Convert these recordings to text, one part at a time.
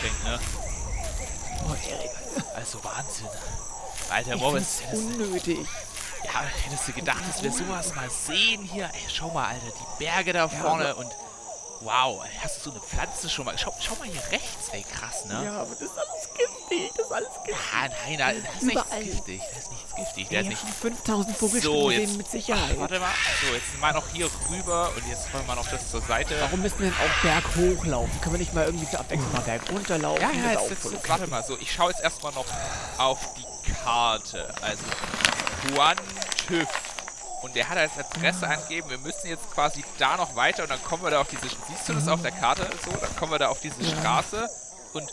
anfängt, ne? Oh, Erik. Also Wahnsinn. Alter, find's hättest du, unnötig. ja, hättest du gedacht, dass wir sowas mal sehen hier? Ey, schau mal, Alter, die Berge da vorne und wow, hast du so eine Pflanze schon mal? Schau, schau mal hier rechts, ey, krass, ne? Ja, aber das ist alles giftig. Das ist alles giftig. Ah, nein, da da ist nichts Überall. giftig. Da ist nichts giftig. Da Ja, ist nicht. schon 5000 Vogelspinnen So, jetzt. mit Sicherheit. Ach, warte mal. So, jetzt mal noch hier rüber und jetzt wollen wir noch das zur Seite. Warum müssen wir denn auch Berg hochlaufen? Können wir nicht mal irgendwie zur Abwechslung mal Berg runterlaufen? Ja, Das ja, jetzt, jetzt, warte mal. So, ich schaue jetzt erstmal noch auf die Karte. Also, Juan TÜV. Und der hat als Adresse angegeben, wir müssen jetzt quasi da noch weiter und dann kommen wir da auf diese, siehst du das auf der Karte so? Dann kommen wir da auf diese Straße und,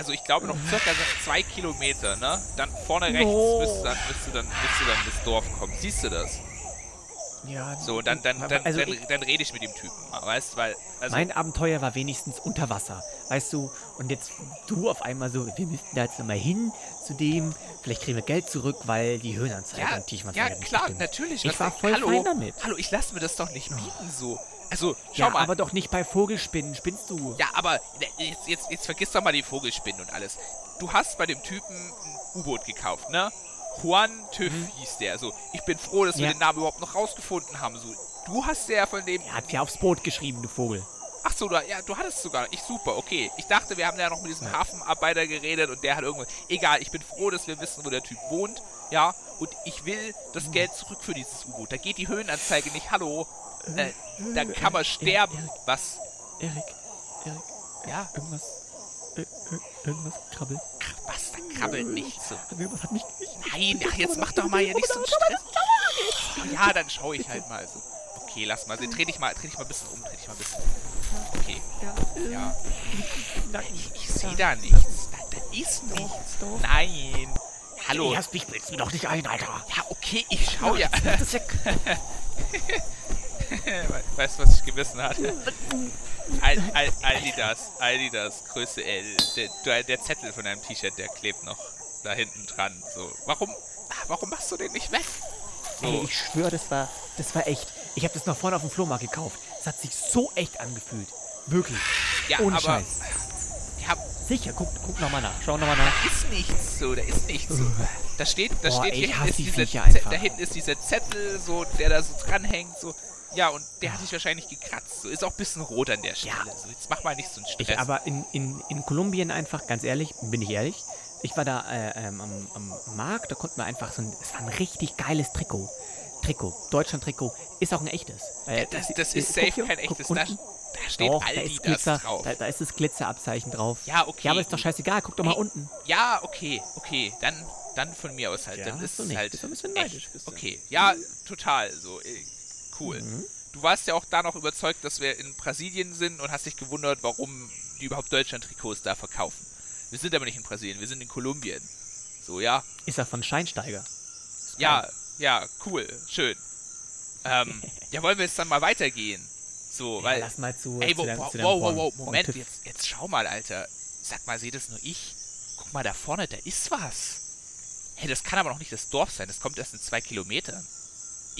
also ich glaube noch circa zwei Kilometer, ne? Dann vorne rechts No. müsste dann, müsste dann, müsste dann das Dorf kommen. Siehst du das? Ja, So, dann, dann, dann, also dann, dann rede ich mit dem Typen, weißt weil, also, mein Abenteuer war wenigstens unter Wasser, weißt du? Und jetzt du auf einmal so, wir müssten da jetzt nochmal hin zu dem, vielleicht kriegen wir Geld zurück, weil die Höhenanzeige ja, und ja, Tiefenanzeige nicht klar, natürlich. Ich war voll hallo, fein damit. Hallo, ich lasse mir das doch nicht bieten, so. Also, schau Ja, mal. aber doch nicht bei Vogelspinnen, spinnst du? ja, aber jetzt, jetzt, jetzt vergiss doch mal die Vogelspinnen und alles. Du hast bei dem Typen ein U-Boot gekauft, ne? Juan TÜV hieß der. So, ich bin froh, dass wir Mhm. Ja. den Namen überhaupt noch rausgefunden haben. So, du hast ja von dem. Er hat ja aufs Boot geschrieben, du Vogel. Ach so, da, ja, du hattest sogar. Ich super, okay. Ich dachte, wir haben ja noch mit diesem Hafenarbeiter geredet und der hat irgendwas. Egal, ich bin froh, dass wir wissen, wo der Typ wohnt. Ja, und ich will das Geld zurück für dieses U-Boot. Da geht die Höhenanzeige nicht. Hallo. Äh, da kann man sterben. Erik. Was? Erik, Erik, Ja, irgendwas, ir- ir- irgendwas krabbelt. was? Da krabbelt nichts so. Irgendwas hat mich... Nein, ach, jetzt mach doch mal hier nicht so einen Stress. Oh, ja, dann schau ich halt mal so. Okay, lass mal. Dreh dich mal, dreh dich mal ein bisschen um. Dreh dich mal ein bisschen um. Okay, ja. Ich, ich sehe da nichts. Da, da ist nichts. doch. Nein. Hallo. Erst mich willst du doch nicht ein, Alter. Ja, okay, ich schau ja. Das ist ja... Weißt du, was ich gewissen hatte? Al, Al, Adidas, Adidas, Größe L. Der, der- Zettel von deinem T-Shirt, der klebt noch da hinten dran. So, warum, ah, warum machst du den nicht weg? Ey, So, ich schwöre, das war, das war echt. Ich habe das noch vorne auf dem Flohmarkt gekauft. Es hat sich so echt angefühlt. Wirklich. ja, Ohne aber, Scheiß. ja, Sicher, guck, guck nochmal nach. Schau nochmal nach. da ist nichts so, da ist nichts so. Da steht, da Boah, steht ey, hier ist die dieser, da hinten ist dieser Zettel, so, der da so dranhängt, so. Ja, und der hat sich wahrscheinlich gekratzt. So, ist auch ein bisschen rot an der Stelle. Ja. So, jetzt mach mal nicht so einen Stress. Ich aber in, in, in Kolumbien einfach, ganz ehrlich, bin ich ehrlich, ich war da äh, ähm, am, am Markt, da konnten wir einfach so ein, es war ein richtig geiles Trikot. Trikot, Deutschland-Trikot, ist auch ein echtes. Äh, das, das äh, ist guck safe hier, kein echtes. Da, da steht Doch, da Aldi ist Glitzer, das drauf. Da, da ist das Glitzerabzeichen drauf. Ja, okay. Ja, aber ist doch scheißegal, guck doch mal Ey, unten. Ja, okay, okay. Dann, dann von mir aus halt. Ja, dann ist es halt. Bist du ein bisschen neidisch. Okay, ja, total. So, äh, cool. Mhm. Du warst ja auch da noch überzeugt, dass wir in Brasilien sind und hast dich gewundert, warum die überhaupt Deutschland-Trikots da verkaufen. Wir sind aber nicht in Brasilien, wir sind in Kolumbien. So, ja. Ist er von Scheinsteiger. Ja, ja, cool, schön. Ähm, ja, wollen wir jetzt dann mal weitergehen? So, Ja, weil. lass mal zu, Ey, zu deinem- wow, zu wow, wow, wow, Moment, jetzt, jetzt schau mal, Alter. Sag mal, seht das nur ich? Guck mal da vorne, da ist was. Hey, das kann aber noch nicht das Dorf sein, das kommt erst in zwei Kilometern.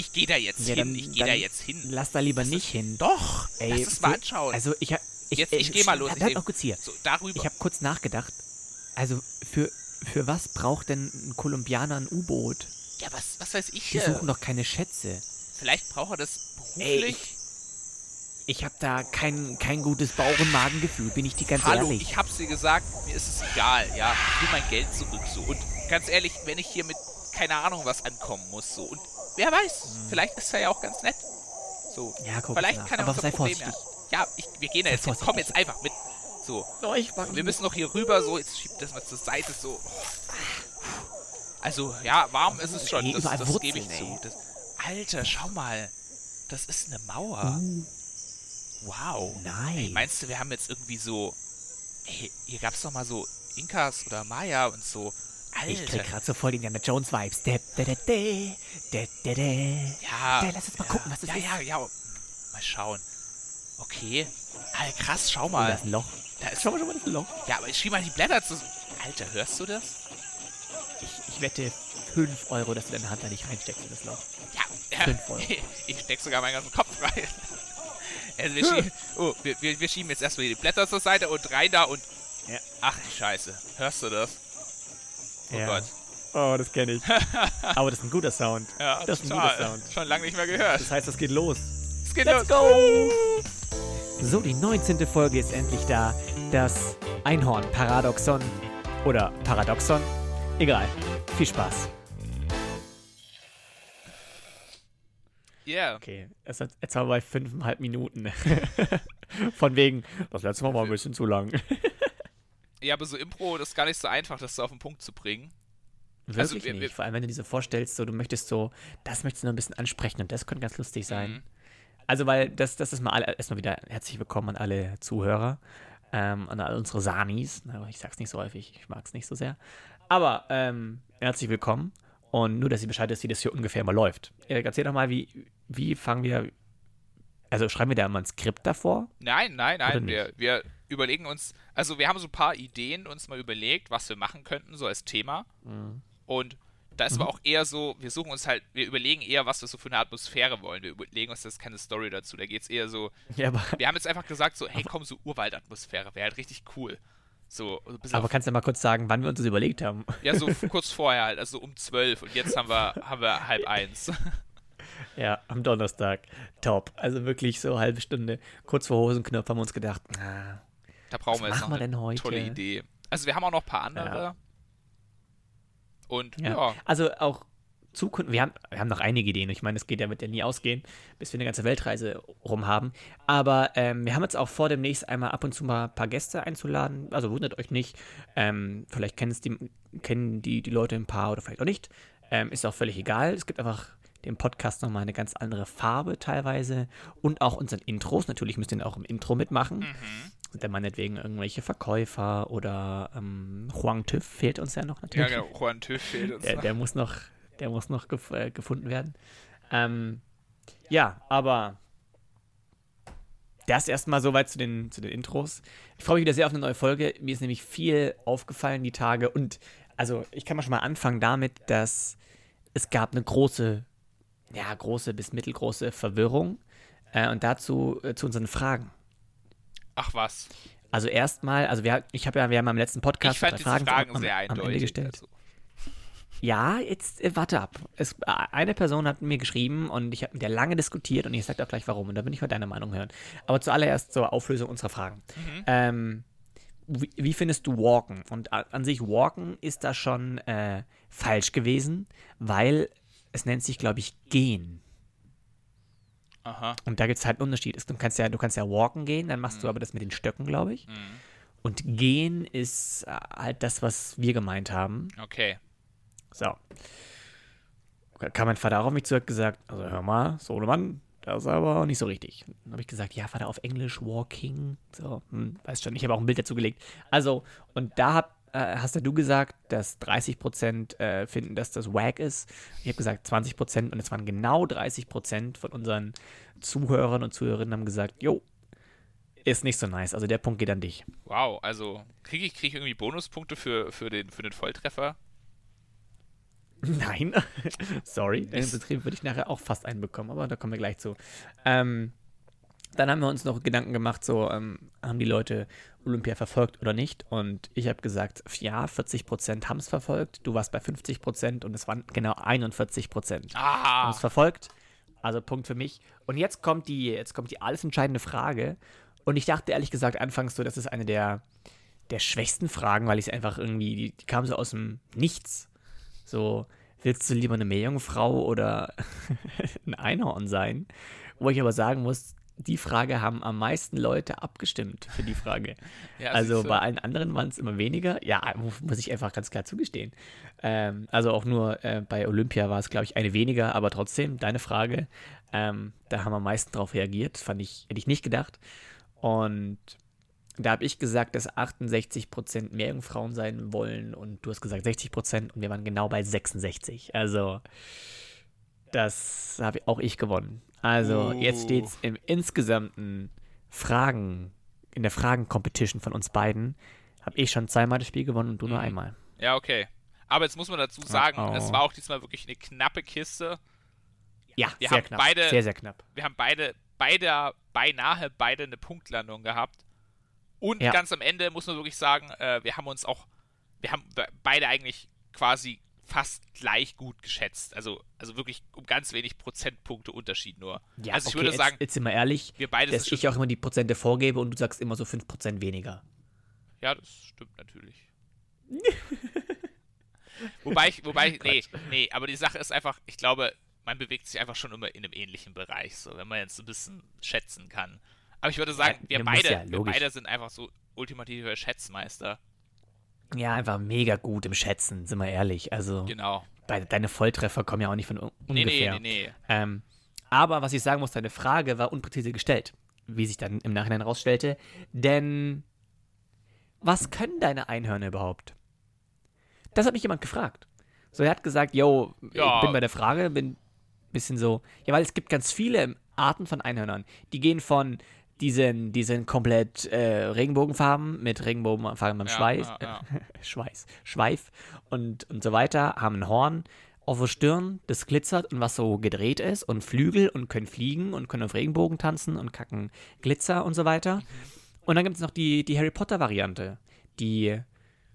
Ich gehe da jetzt Ja, hin, dann- ich gehe da jetzt hin. Lass da lieber Das nicht ist- hin. Doch, Ey, lass es mal anschauen. Also ich hab, ich, Jetzt- ich geh mal los, ich seh- noch kurz hier. so, darüber. Ich habe kurz nachgedacht. Also für, für was braucht denn ein Kolumbianer ein U-Boot? ja, was, was weiß ich Die hier? suchen doch keine Schätze. Vielleicht braucht er das Ey, beruflich. Ich habe da kein, kein gutes Bauch- und Magengefühl, bin ich dir ganz Hallo, ehrlich. ich hab's dir gesagt, mir ist es egal, ja. Ich will mein Geld zurück so. Und ganz ehrlich, wenn ich hier mit keine Ahnung was ankommen muss so. Und wer weiß, vielleicht ist er ja auch ganz nett. So. Hm. Ja, guck vielleicht nach. kann er Aber unser sei Problem vorsichtig. ja. Ja, ich, wir gehen da Sei jetzt hin. Komm vorsichtig. jetzt einfach mit. So. Oh, ich mag Wir müssen noch hier rüber, so, jetzt schiebt das mal zur Seite, so. Also, ja, warm ist es schon, das, das gebe ich zu. Das, Alter, schau mal. Das ist eine Mauer. Uh, Wow. nein. Ey, meinst du, wir haben jetzt irgendwie so. Ey, hier gab's doch mal so Inkas oder Maya und so. Ich krieg Alter. grad so voll Indiana Jones Vibes. De, de, de. Ja. Ja, lass uns mal ja, gucken, was das ja, ist. Ja, ja, Mal schauen. Okay. Alter, krass, schau Oh, da mal. ist ein Loch. Da ist, Schau mal, schau mal, das Loch. ja, aber ich schieb mal die Blätter zu. Alter, hörst du das? Ich, ich wette 5 Euro, dass du deine Hand da nicht reinsteckst in das Loch. Ja, ja. Fünf Euro. Ich steck sogar meinen ganzen Kopf rein. Also wir, schieben, oh, wir, wir, wir schieben jetzt erstmal die Blätter zur Seite und rein da und Ja. Ach die Scheiße. Hörst du das? Oh Ja. Gott. Oh, das kenne ich. Aber das ist ein guter Sound. Ja, Das ist ein total. guter Sound. Schon lange nicht mehr gehört. Das heißt, es geht los. Es geht Let's los. go! So, die 19. Folge ist endlich da. Das Einhorn-Paradoxon. Oder Paradoxon. Egal. Viel Spaß. Yeah. Okay, es hat, wir bei fünfeinhalb Minuten. Von wegen, das letzte Mal war ein bisschen zu lang. Ja, aber so Impro, das ist gar nicht so einfach, das so auf den Punkt zu bringen. Wirklich Also, wir- nicht. Vor allem, wenn du dir so vorstellst, so, du möchtest so, das möchtest du noch ein bisschen ansprechen und das könnte ganz lustig sein. Mhm. Also, weil das, das ist mal alle, erstmal wieder herzlich willkommen an alle Zuhörer, ähm, an all unsere Sanis. Na, Ich sag's nicht so häufig, ich mag's nicht so sehr. Aber ähm, herzlich willkommen und nur, dass ihr Bescheid wisst, wie das hier ungefähr mal läuft. Erik, erzähl doch mal, wie, wie fangen wir, also schreiben wir da mal ein Skript davor? Nein, nein, nein. Wir, wir überlegen uns, also wir haben so ein paar Ideen uns mal überlegt, was wir machen könnten, so als Thema. Mhm. Und da ist aber auch eher so, wir suchen uns halt, wir überlegen eher, was wir so für eine Atmosphäre wollen. Wir überlegen uns jetzt keine Story dazu. Da geht es eher so, Ja, wir haben jetzt einfach gesagt, so, hey komm, so Urwaldatmosphäre, wäre halt richtig cool. So, aber kannst du mal kurz sagen, wann wir uns das überlegt haben? ja, so kurz vorher halt, also um zwölf und jetzt haben wir, haben wir halb eins. Ja, am Donnerstag. Top. Also wirklich so eine halbe Stunde. Kurz vor Hosenknopf haben wir uns gedacht, ah, Da brauchen Was wir jetzt machen noch wir eine denn heute? tolle Idee. Also wir haben auch noch ein paar andere. Ja. Und ja. ja, Also auch Zukunft, wir haben, wir haben noch einige Ideen. Ich meine, es geht ja, wird ja nie ausgehen, bis wir eine ganze Weltreise rum haben. Aber ähm, wir haben jetzt auch vor, demnächst einmal ab und zu mal ein paar Gäste einzuladen. Also wundert euch nicht. Ähm, vielleicht die, kennen die, die Leute ein paar oder vielleicht auch nicht. Ähm, ist auch völlig egal. Es gibt einfach dem Podcast nochmal eine ganz andere Farbe teilweise. Und auch unseren Intros. Natürlich müsst ihr auch im Intro mitmachen. Sind dann meinetwegen irgendwelche Verkäufer oder ähm, Huang TÜV fehlt uns ja noch ja natürlich. genau, Juan Tüff fehlt uns Der, noch. der muss noch, der muss noch gef äh, gefunden werden. Ähm, ja, aber das erstmal soweit zu den, zu den Intros. Ich freue mich wieder sehr auf eine neue Folge. Mir ist nämlich viel aufgefallen die Tage und also ich kann mal schon mal anfangen damit, dass es gab eine große, ja, große bis mittelgroße Verwirrung äh, und dazu äh, zu unseren Fragen. Ach was. Also erstmal, also wir, ich habe ja, wir haben am letzten Podcast Ich fand diese Fragen, Fragen am, sehr am. Ende gestellt. Also, Ja, jetzt äh, warte ab. Es, eine Person hat mir geschrieben und ich habe mit der lange diskutiert und ich sage auch gleich warum und da bin ich mal deine Meinung hören. Aber zuallererst zur Auflösung unserer Fragen. Ähm, wie, wie findest du Walken? Und an sich Walken ist da schon äh, falsch gewesen, weil es nennt sich, glaube ich, Gehen. Aha. Und da gibt es halt einen Unterschied. Du kannst ja, du kannst ja walken gehen, dann machst du aber das mit den Stöcken, glaube ich. Mhm. Und gehen ist äh, halt das, was wir gemeint haben. Okay. So. Kam mein Vater auch auf mich zurück gesagt, also hör mal, Sohnemann, das ist aber auch nicht so richtig. Dann habe ich gesagt, ja, Vater, auf Englisch, walking, so, hm, weiß schon, ich habe auch ein Bild dazu gelegt. Also, und da hab, äh, hast ja du gesagt, dass 30% äh, finden, dass das wack ist. Ich habe gesagt 20% und es waren genau 30% von unseren Zuhörern und Zuhörerinnen haben gesagt, jo, ist nicht so nice. Also der Punkt geht an dich. Wow, also kriege ich, krieg ich irgendwie Bonuspunkte für, für, den, für den Volltreffer? Nein, sorry. Den Betrieb würde ich nachher auch fast einbekommen, aber da kommen wir gleich zu. Ähm, dann haben wir uns noch Gedanken gemacht, so ähm, haben die Leute Olympia verfolgt oder nicht? Und ich habe gesagt, ja, 40 Prozent haben es verfolgt. Du warst bei 50 Prozent und es waren genau 41 Prozent haben Ah, es verfolgt. Also Punkt für mich. Und jetzt kommt die, jetzt kommt die alles entscheidende Frage. Und ich dachte ehrlich gesagt anfangs so, das ist eine der, der schwächsten Fragen, weil ich es einfach irgendwie, die, die kam so aus dem Nichts. So, willst du lieber eine Meerjungfrau oder ein Einhorn sein? Wo ich aber sagen muss, die Frage haben am meisten Leute abgestimmt für die Frage. ja, Also bei allen anderen waren es immer weniger. Ja, mu- muss ich einfach ganz klar zugestehen. Ähm, also auch nur äh, bei Olympia war es, glaube ich, eine weniger, aber trotzdem, deine Frage, ähm, da haben am meisten drauf reagiert. Fand ich, hätte ich nicht gedacht. Und da habe ich gesagt, dass 68% Meerjungfrauen sein wollen und du hast gesagt 60% und wir waren genau bei 66. Also das habe auch ich gewonnen. Also jetzt Uh. steht es im insgesamten Fragen, in der Fragen-Competition von uns beiden, habe ich schon zweimal das Spiel gewonnen und du nur Mhm. einmal. Ja, okay. Aber jetzt muss man dazu sagen, Oh, oh. es war auch diesmal wirklich eine knappe Kiste. Ja, Wir sehr knapp. beide- sehr, sehr knapp. Wir haben beide, beide, beinahe beide eine Punktlandung gehabt. Und Ja. ganz am Ende muss man wirklich sagen, äh, wir haben uns auch, wir haben be- beide eigentlich quasi fast gleich gut geschätzt. Also, also wirklich um ganz wenig Prozentpunkte Unterschied nur. Ja, also ich okay, würde sagen, jetzt, jetzt sind wir ehrlich, wir beide dass ich auch immer die Prozente vorgebe und du sagst immer so 5% weniger. Ja, das stimmt natürlich. wobei ich, wobei, ich, nee, nee, aber die Sache ist einfach, ich glaube, man bewegt sich einfach schon immer in einem ähnlichen Bereich, so, wenn man jetzt ein bisschen schätzen kann. Aber ich würde sagen, Ja, wir beide, ja, wir beide sind einfach so ultimative Schätzmeister. Ja, einfach mega gut im Schätzen, sind wir ehrlich. Also, Genau. bei, deine Volltreffer kommen ja auch nicht von un Nee, nee, ungefähr. nee, nee. Ähm, aber was ich sagen muss, deine Frage war unpräzise gestellt, wie sich dann im Nachhinein rausstellte. Denn was können deine Einhörner überhaupt? Das hat mich jemand gefragt. So, er hat gesagt, yo, Ja. ich bin bei der Frage, bin ein bisschen so, ja, weil es gibt ganz viele Arten von Einhörnern. Die gehen von diesen, diesen komplett äh, Regenbogenfarben mit Regenbogenfarben beim Ja, Schweiß, ja, ja. Schweiß, Schweif und, und so weiter, haben ein Horn auf der Stirn, das glitzert und was so gedreht ist und Flügel und können fliegen und können auf Regenbogen tanzen und kacken Glitzer und so weiter. Und dann gibt es noch die, die Harry Potter Variante, die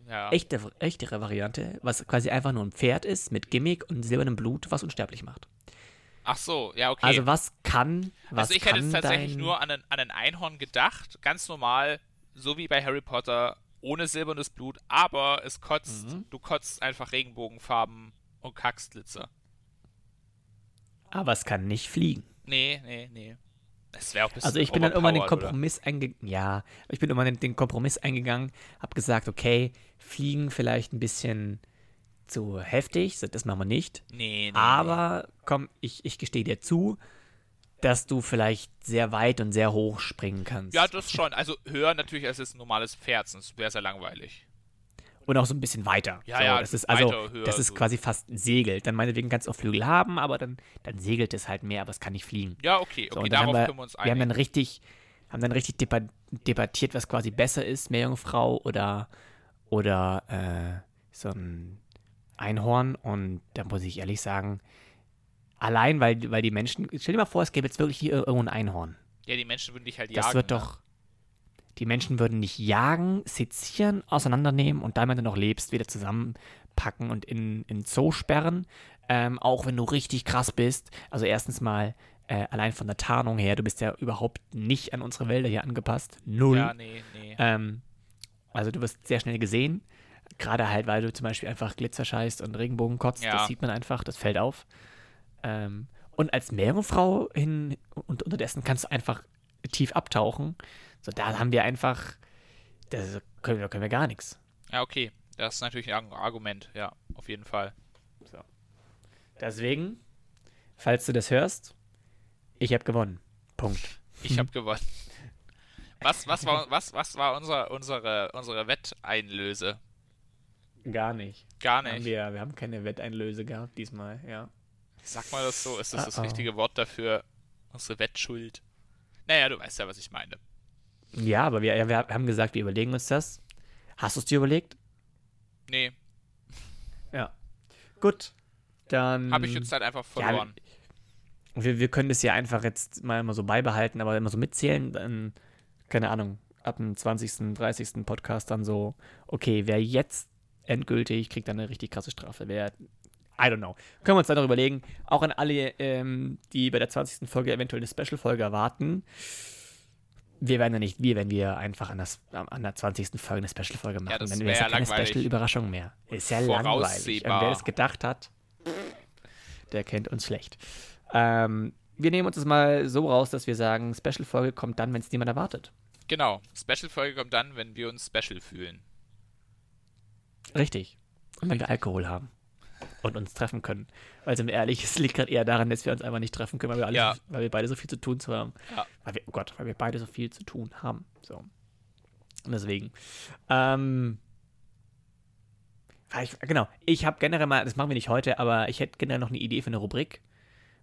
Ja. echte, echtere Variante, was quasi einfach nur ein Pferd ist mit Gimmick und silbernem Blut, was unsterblich macht. Ach so, ja, okay. Also was kann, was also ich hätte jetzt tatsächlich dein, nur an ein, an ein Einhorn gedacht, ganz normal, so wie bei Harry Potter, ohne silbernes Blut, aber es kotzt, Mhm. du kotzt einfach Regenbogenfarben und kackst Glitzer. aber es kann nicht fliegen. Nee, nee, nee. Das wäre auch ein bisschen Also ich bin dann irgendwann den? Kompromiss eingegangen. Ja, ich bin irgendwann den, den Kompromiss eingegangen, habe gesagt, okay, fliegen vielleicht ein bisschen zu heftig, so, das machen wir nicht. Nee, nee. Aber komm, ich, ich gestehe dir zu, dass du vielleicht sehr weit und sehr hoch springen kannst. Ja, das schon. Also höher natürlich als jetzt ein normales Pferd, sonst wäre es ja langweilig. Und auch so ein bisschen weiter. Ja, so, ja, das ist also, weiter, höher, das ist so. quasi fast segelt. Dann meinetwegen kannst du auch Flügel haben, aber dann, dann segelt es halt mehr, aber es kann nicht fliegen. Ja, okay, So, okay, und dann darauf haben wir, können wir uns wir haben einigen. dann richtig, haben dann richtig debat debattiert, was quasi besser ist, Meerjungfrau oder, oder äh, so ein Einhorn. Und da muss ich ehrlich sagen, allein weil, weil die Menschen, stell dir mal vor, es gäbe jetzt wirklich hier irgendwo ein Einhorn. Ja, die Menschen würden dich halt Das jagen. wird ne? doch, die Menschen würden dich jagen, sezieren, auseinandernehmen und dann, wenn du noch lebst, wieder zusammenpacken und in, in Zoo sperren. Ähm, auch wenn du richtig krass bist. Also erstens mal, äh, allein von der Tarnung her, du bist ja überhaupt nicht an unsere Wälder hier angepasst. Null. Ja, nee, nee. Ähm, also du wirst sehr schnell gesehen. Gerade halt, weil du zum Beispiel einfach Glitzer scheißt und Regenbogen kotzt. Ja. Das sieht man einfach, das fällt auf. Ähm, und als Meerjungfrau hin und unterdessen kannst du einfach tief abtauchen. So, da haben wir einfach, das können, da können wir gar nichts. Ja, okay. Das ist natürlich ein Argument, ja, auf jeden Fall. Deswegen, falls du das hörst, ich habe gewonnen. Punkt. Ich habe gewonnen. Was, was war, was, was war unser, unsere, unsere Wetteinlöse? Gar nicht. Gar Haben nicht. wir, wir haben keine Wetteinlöse gehabt diesmal, ja. Sag mal das so, ist das das Uh-oh. richtige Wort dafür? Unsere Wettschuld? Naja, du weißt ja, was ich meine. Ja, aber wir, wir haben gesagt, wir überlegen uns das. Hast du es dir überlegt? Nee, Ja. Gut. Dann. habe ich jetzt halt einfach ja, verloren. wir, wir können das ja einfach jetzt mal immer so beibehalten, aber immer so mitzählen, dann, keine Ahnung, ab dem 20., 30. Podcast dann so, okay, wer jetzt endgültig kriegt dann eine richtig krasse Strafe. Wer, I don't know. Können wir uns dann noch überlegen. Auch an alle, ähm, die bei der 20. Folge eventuell eine Special-Folge erwarten. Wir werden ja nicht wir, wenn wir einfach an, das, an der 20. Folge eine Special-Folge machen. das dann wär wäre es ja ja keine. Special-Überraschung mehr. Ist ja langweilig. Und wer das gedacht hat, der kennt uns schlecht. Ähm, wir nehmen uns das mal so raus, dass wir sagen, Special-Folge kommt dann, wenn es niemand erwartet. Genau. Special-Folge kommt dann, wenn wir uns special fühlen. Richtig. Und wenn wir Alkohol haben und uns treffen können. Weil sind wir ehrlich, es liegt gerade eher daran, dass wir uns einfach nicht treffen können, weil wir, alle, Ja. weil wir beide so viel zu tun zu haben. Ja. Weil wir, oh Gott, weil wir beide so viel zu tun haben. So. Und deswegen. Ähm, ich, genau, ich habe generell mal, das machen wir nicht heute, aber ich hätte generell noch eine Idee für eine Rubrik.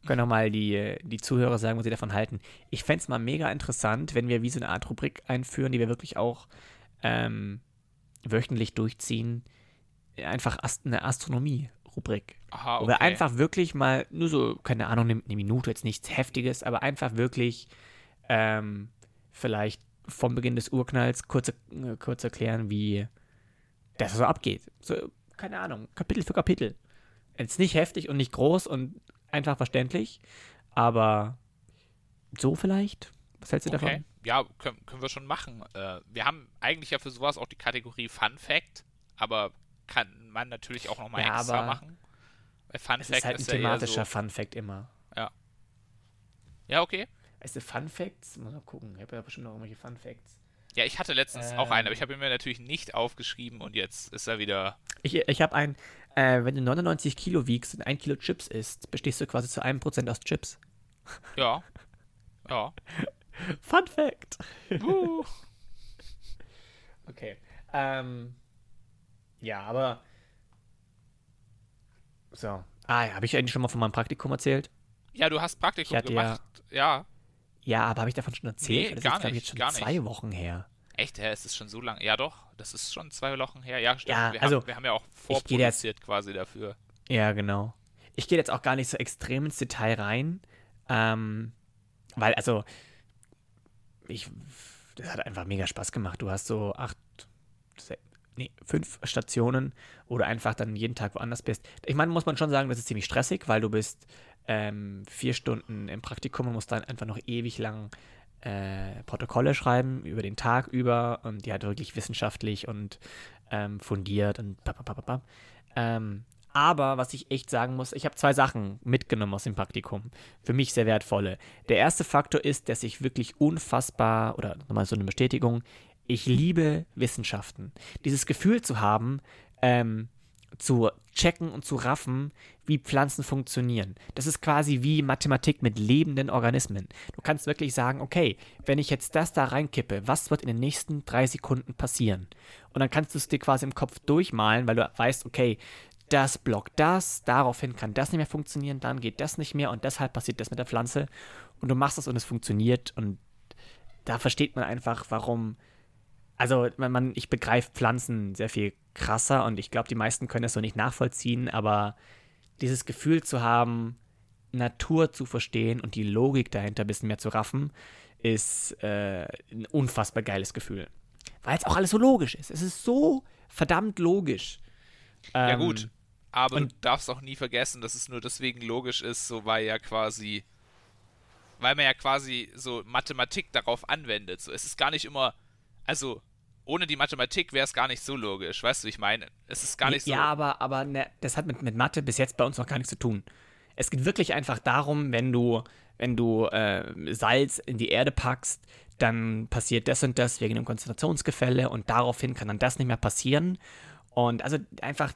Können auch mal die, die Zuhörer sagen, was sie davon halten. Ich fände es mal mega interessant, wenn wir wie so eine Art Rubrik einführen, die wir wirklich auch ähm, wöchentlich durchziehen. Einfach Ast eine Astronomie-Rubrik. Aha, Wo okay. wir einfach wirklich mal, nur so, keine Ahnung, eine, eine Minute, jetzt nichts Heftiges, aber einfach wirklich ähm, vielleicht vom Beginn des Urknalls kurz, äh, kurz erklären, wie das so abgeht. So, keine Ahnung, Kapitel für Kapitel. Jetzt nicht heftig und nicht groß und einfach verständlich, aber so vielleicht? Was hältst du Okay. davon? Ja, können, können wir schon machen. Äh, wir haben eigentlich ja für sowas auch die Kategorie Fun Fact, aber kann man natürlich auch nochmal Ja, extra machen. Weil Fun Es Fact ist halt ein ja eher thematischer so. Fun Fact immer. Ja, okay. Weißt du, Fun Facts? Mal gucken. Ich habe ja bestimmt noch irgendwelche Fun Facts. Ja, ich hatte letztens auch einen, aber Ähm. ich habe ihn mir natürlich nicht aufgeschrieben und jetzt ist er wieder. Ich, ich habe ein, äh, wenn du 99 Kilo wiegst und ein Kilo Chips isst, bestehst du quasi zu einem Prozent aus Chips. Ja. Ja. Fun Fact! Uh. Okay. Ähm, ja, aber. So. Ah, ja, habe ich eigentlich schon mal von meinem Praktikum erzählt? Ja, du hast Praktikum hatte ja- gemacht. Ja. Ja, aber habe ich davon schon erzählt? Nee, das gar ist, ich, nicht, jetzt schon gar nicht. zwei Wochen her. Echt, ja, es ist schon so lange. Ja, doch. Das ist schon zwei Wochen her. Ja, stimmt. Ja, wir, also, haben, wir haben ja auch gehe jetzt- vorproduziert quasi dafür. Ja, genau. Ich gehe jetzt auch gar nicht so extrem ins Detail rein, ähm, weil, also, ich, das hat einfach mega Spaß gemacht. Du hast so acht, nee, fünf Stationen, du einfach dann jeden Tag woanders bist. Ich meine, muss man schon sagen, das ist ziemlich stressig, weil du bist ähm, vier Stunden im Praktikum und musst dann einfach noch ewig lang äh, Protokolle schreiben über den Tag über und die halt wirklich wissenschaftlich und ähm, fundiert und papapapapap. Ähm, aber was ich echt sagen muss, ich habe zwei Sachen mitgenommen aus dem Praktikum. Für mich sehr wertvolle. Der erste Faktor ist, dass ich wirklich unfassbar, oder nochmal so eine Bestätigung, ich liebe Wissenschaften. Dieses Gefühl zu haben, ähm, zu checken und zu raffen, wie Pflanzen funktionieren. Das ist quasi wie Mathematik mit lebenden Organismen. Du kannst wirklich sagen, okay, wenn ich jetzt das da reinkippe, was wird in den nächsten drei Sekunden passieren? Und dann kannst du es dir quasi im Kopf durchmalen, weil du weißt, okay, das blockt das, daraufhin kann das nicht mehr funktionieren, dann geht das nicht mehr und deshalb passiert das mit der Pflanze. Und du machst es und es funktioniert und da versteht man einfach, warum also man, man, ich begreife Pflanzen sehr viel krasser und ich glaube, die meisten können das so nicht nachvollziehen, aber dieses Gefühl zu haben, Natur zu verstehen und die Logik dahinter ein bisschen mehr zu raffen, ist äh, ein unfassbar geiles Gefühl. Weil es auch alles so logisch ist. Es ist so verdammt logisch. Ja, Ähm, gut. Aber und- du darfst auch nie vergessen, dass es nur deswegen logisch ist, so weil ja quasi. Weil man ja quasi so Mathematik darauf anwendet. So, es ist gar nicht immer. Also, ohne die Mathematik wäre es gar nicht so logisch. Weißt du, ich meine? Es ist gar nicht so. Ja, aber, aber ne, das hat mit, mit Mathe bis jetzt bei uns noch gar nichts zu tun. Es geht wirklich einfach darum, wenn du, wenn du äh, Salz in die Erde packst, dann passiert das und das wegen dem Konzentrationsgefälle und daraufhin kann dann das nicht mehr passieren. Und also einfach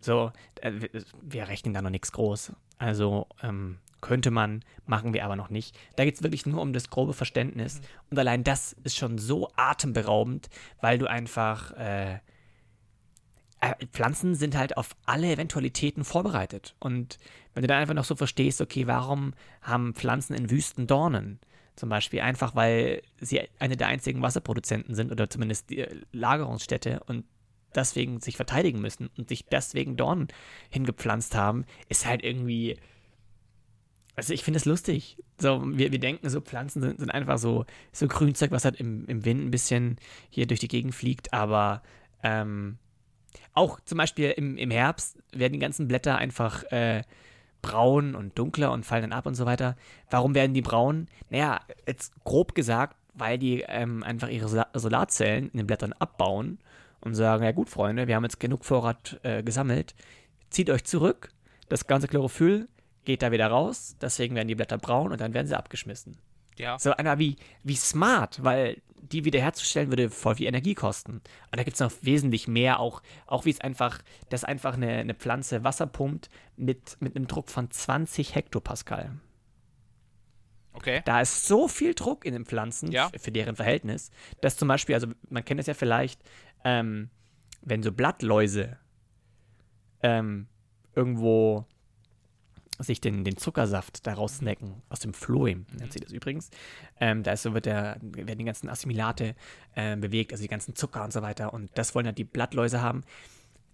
so, äh, wir- wir rechnen da noch nichts groß. Also ähm, könnte man, machen wir aber noch nicht. Da geht es wirklich nur um das grobe Verständnis. Und allein das ist schon so atemberaubend, weil du einfach äh, äh, Pflanzen sind halt auf alle Eventualitäten vorbereitet. Und wenn du dann einfach noch so verstehst, okay, warum haben Pflanzen in Wüsten Dornen? Zum Beispiel einfach, weil sie eine der einzigen Wasserproduzenten sind oder zumindest die äh, Lagerungsstätte und deswegen sich verteidigen müssen und sich deswegen Dornen hingepflanzt haben, ist halt irgendwie. Also ich finde es lustig. So, wir, wir denken, so Pflanzen sind, sind einfach so, so Grünzeug, was halt im, im Wind ein bisschen hier durch die Gegend fliegt, aber ähm, auch zum Beispiel im, im Herbst werden die ganzen Blätter einfach äh, braun und dunkler und fallen dann ab und so weiter. Warum werden die braun? Naja, jetzt grob gesagt, weil die ähm, einfach ihre Sola- Solarzellen in den Blättern abbauen und sagen, ja gut, Freunde, wir haben jetzt genug Vorrat äh, gesammelt, zieht euch zurück, das ganze Chlorophyll geht da wieder raus, deswegen werden die Blätter braun und dann werden sie abgeschmissen. ja. So einer wie, wie smart, weil die wiederherzustellen würde voll viel Energie kosten. Und da gibt es noch wesentlich mehr, auch, auch wie es einfach, dass einfach eine, eine Pflanze Wasser pumpt mit, mit einem Druck von 20 Hektopascal. Okay. Da ist so viel Druck in den Pflanzen Ja. für deren Verhältnis, dass zum Beispiel, also man kennt es ja vielleicht, ähm, wenn so Blattläuse ähm, irgendwo sich den, den Zuckersaft daraus snacken, aus dem Phloem, nennt sie das übrigens. Ähm, da ist so, wird der, werden die ganzen Assimilate äh, bewegt, also die ganzen Zucker und so weiter. Und das wollen ja die Blattläuse haben.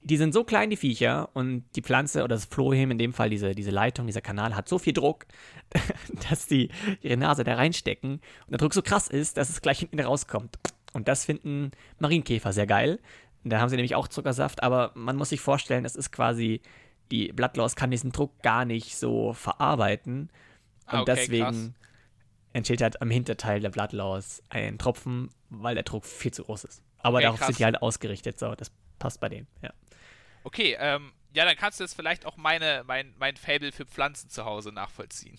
die sind so klein, die Viecher, und die Pflanze oder das Flohim, in dem Fall diese, diese Leitung, dieser Kanal, hat so viel Druck, dass die ihre Nase da reinstecken und der Druck so krass ist, dass es gleich hinten rauskommt. Und das finden Marienkäfer sehr geil. Da haben sie nämlich auch Zuckersaft, aber man muss sich vorstellen, es ist quasi, die Blattlaus kann diesen Druck gar nicht so verarbeiten. Und okay, deswegen krass. entsteht halt am Hinterteil der Blattlaus ein Tropfen, weil der Druck viel zu groß ist. Aber okay, darauf krass. sind die halt ausgerichtet, so, das passt bei denen, ja. Okay, ähm, ja, dann kannst du jetzt vielleicht auch meine, mein, mein Fable für Pflanzen zu Hause nachvollziehen.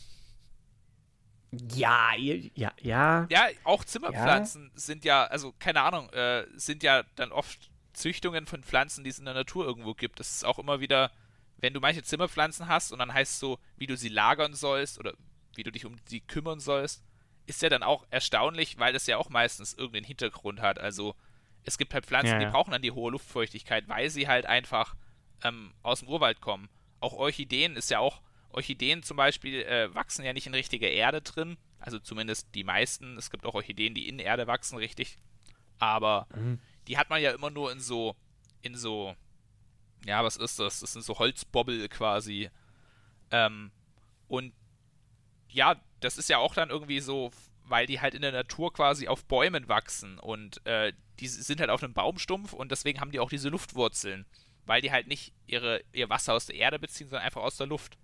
Ja, ja, ja. Ja, auch Zimmerpflanzen ja. sind ja, also keine Ahnung, äh, sind ja dann oft Züchtungen von Pflanzen, die es in der Natur irgendwo gibt. Das ist auch immer wieder, wenn du manche Zimmerpflanzen hast und dann heißt es so, wie du sie lagern sollst oder wie du dich um sie kümmern sollst, ist ja dann auch erstaunlich, weil das ja auch meistens irgendeinen Hintergrund hat. Also es gibt halt Pflanzen, ja, ja. die brauchen dann die hohe Luftfeuchtigkeit, weil sie halt einfach ähm, aus dem Urwald kommen. Auch Orchideen ist ja auch, Orchideen zum Beispiel äh, wachsen ja nicht in richtiger Erde drin, also zumindest die meisten. Es gibt auch Orchideen, die in Erde wachsen, richtig. Aber mhm. die hat man ja immer nur in so, in so, ja, was ist das? Das sind so Holzbobbel quasi. Ähm, und ja, das ist ja auch dann irgendwie so, weil die halt in der Natur quasi auf Bäumen wachsen und äh, die sind halt auf einem Baumstumpf und deswegen haben die auch diese Luftwurzeln, weil die halt nicht ihre, ihr Wasser aus der Erde beziehen, sondern einfach aus der Luft.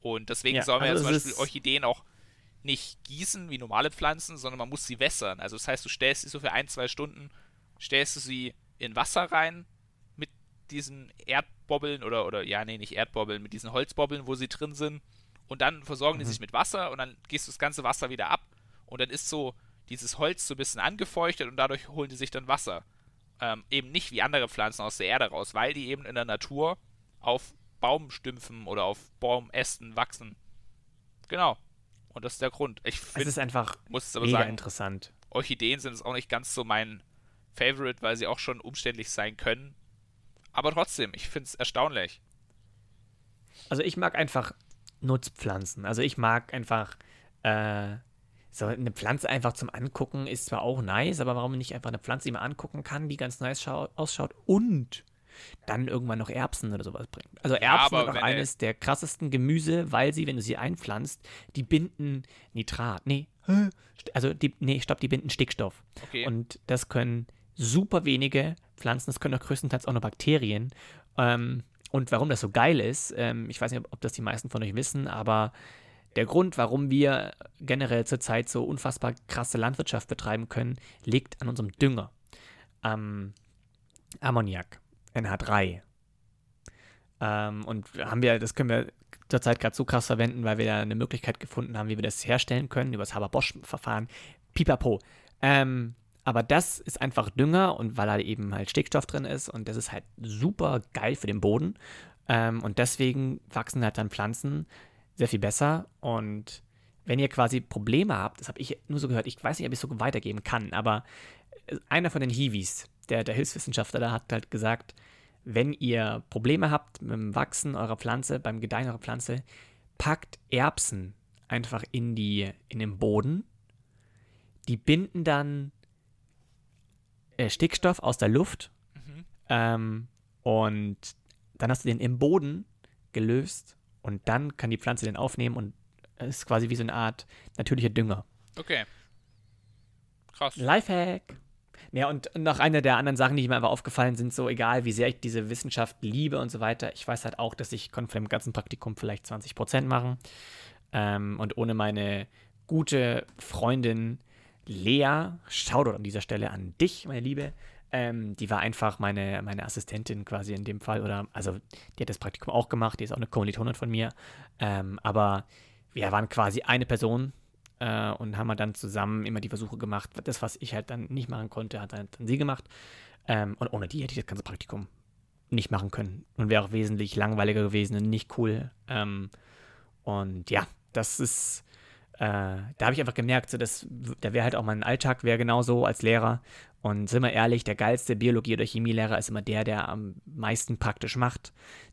Und deswegen ja, soll man also ja zum Beispiel Orchideen auch nicht gießen wie normale Pflanzen, sondern man muss sie wässern. Also das heißt, du stellst sie so für ein, zwei Stunden, stellst du sie in Wasser rein diesen Erdbobbeln oder, oder ja, nee, nicht Erdbobbeln, mit diesen Holzbobbeln, wo sie drin sind. Und dann versorgen mhm. die sich mit Wasser und dann gehst du das ganze Wasser wieder ab. Und dann ist so dieses Holz so ein bisschen angefeuchtet und dadurch holen die sich dann Wasser. Ähm, eben nicht wie andere Pflanzen aus der Erde raus, weil die eben in der Natur auf Baumstümpfen oder auf Baumästen wachsen. Genau. Und das ist der Grund. Ich find, es ist einfach muss es aber mega sagen, interessant. Orchideen sind es auch nicht ganz so mein Favorite, weil sie auch schon umständlich sein können. Aber trotzdem, ich finde es erstaunlich. Also ich mag einfach Nutzpflanzen. Also ich mag einfach äh, so eine Pflanze einfach zum Angucken ist zwar auch nice, aber warum nicht einfach eine Pflanze, die man angucken kann, die ganz nice ausschaut und dann irgendwann noch Erbsen oder sowas bringt. Also Erbsen ja, sind auch eines der krassesten Gemüse, weil sie, wenn du sie einpflanzt, die binden Nitrat. Nee, also die, nee, stopp, die binden Stickstoff. Okay. Und das können super wenige Pflanzen, das können auch größtenteils auch nur Bakterien. Ähm, und warum das so geil ist, ähm, ich weiß nicht, ob das die meisten von euch wissen, aber der Grund, warum wir generell zurzeit so unfassbar krasse Landwirtschaft betreiben können, liegt an unserem Dünger. Ähm, Ammoniak, NH3. Ähm, und haben wir, das können wir zurzeit gerade so krass verwenden, weil wir da eine Möglichkeit gefunden haben, wie wir das herstellen können, über das Haber-Bosch-Verfahren. Pipapo. Ähm, aber das ist einfach Dünger und weil da eben halt Stickstoff drin ist und das ist halt super geil für den Boden. Ähm, und deswegen wachsen halt dann Pflanzen, sehr viel besser. Und wenn ihr quasi Probleme habt, das habe ich nur so gehört, ich weiß nicht, ob ich es so weitergeben kann, aber einer von den Hiwis, der, der Hilfswissenschaftler, da hat halt gesagt, wenn ihr Probleme habt mit dem Wachsen eurer Pflanze, beim Gedeihen eurer Pflanze, packt Erbsen einfach in, die, in den Boden. Die binden dann äh, Stickstoff aus der Luft mhm. ähm, und dann hast du den im Boden gelöst und dann kann die Pflanze den aufnehmen und es ist quasi wie so eine Art natürlicher Dünger. Okay. Krass. Lifehack. Ja, und noch eine der anderen Sachen, die mir einfach aufgefallen sind, so egal, wie sehr ich diese Wissenschaft liebe und so weiter, ich weiß halt auch, dass ich konnte von dem ganzen Praktikum vielleicht 20 Prozent machen. Ähm, und ohne meine gute Freundin Lea, Shoutout an dieser Stelle an dich, meine Liebe, ähm, die war einfach meine, meine Assistentin quasi in dem Fall. Oder, also, die hat das Praktikum auch gemacht, die ist auch eine Kommilitonin von mir. Ähm, aber wir waren quasi eine Person äh, und haben dann zusammen immer die Versuche gemacht. Das, was ich halt dann nicht machen konnte, hat dann, dann sie gemacht. Ähm, und ohne die hätte ich das ganze Praktikum nicht machen können. Und wäre auch wesentlich langweiliger gewesen und nicht cool. Ähm, und ja, das ist äh, da habe ich einfach gemerkt, so, dass, da wäre halt auch mein Alltag wäre genauso als Lehrer. Und sind wir ehrlich, der geilste Biologie- oder Chemielehrer ist immer der, der am meisten praktisch macht,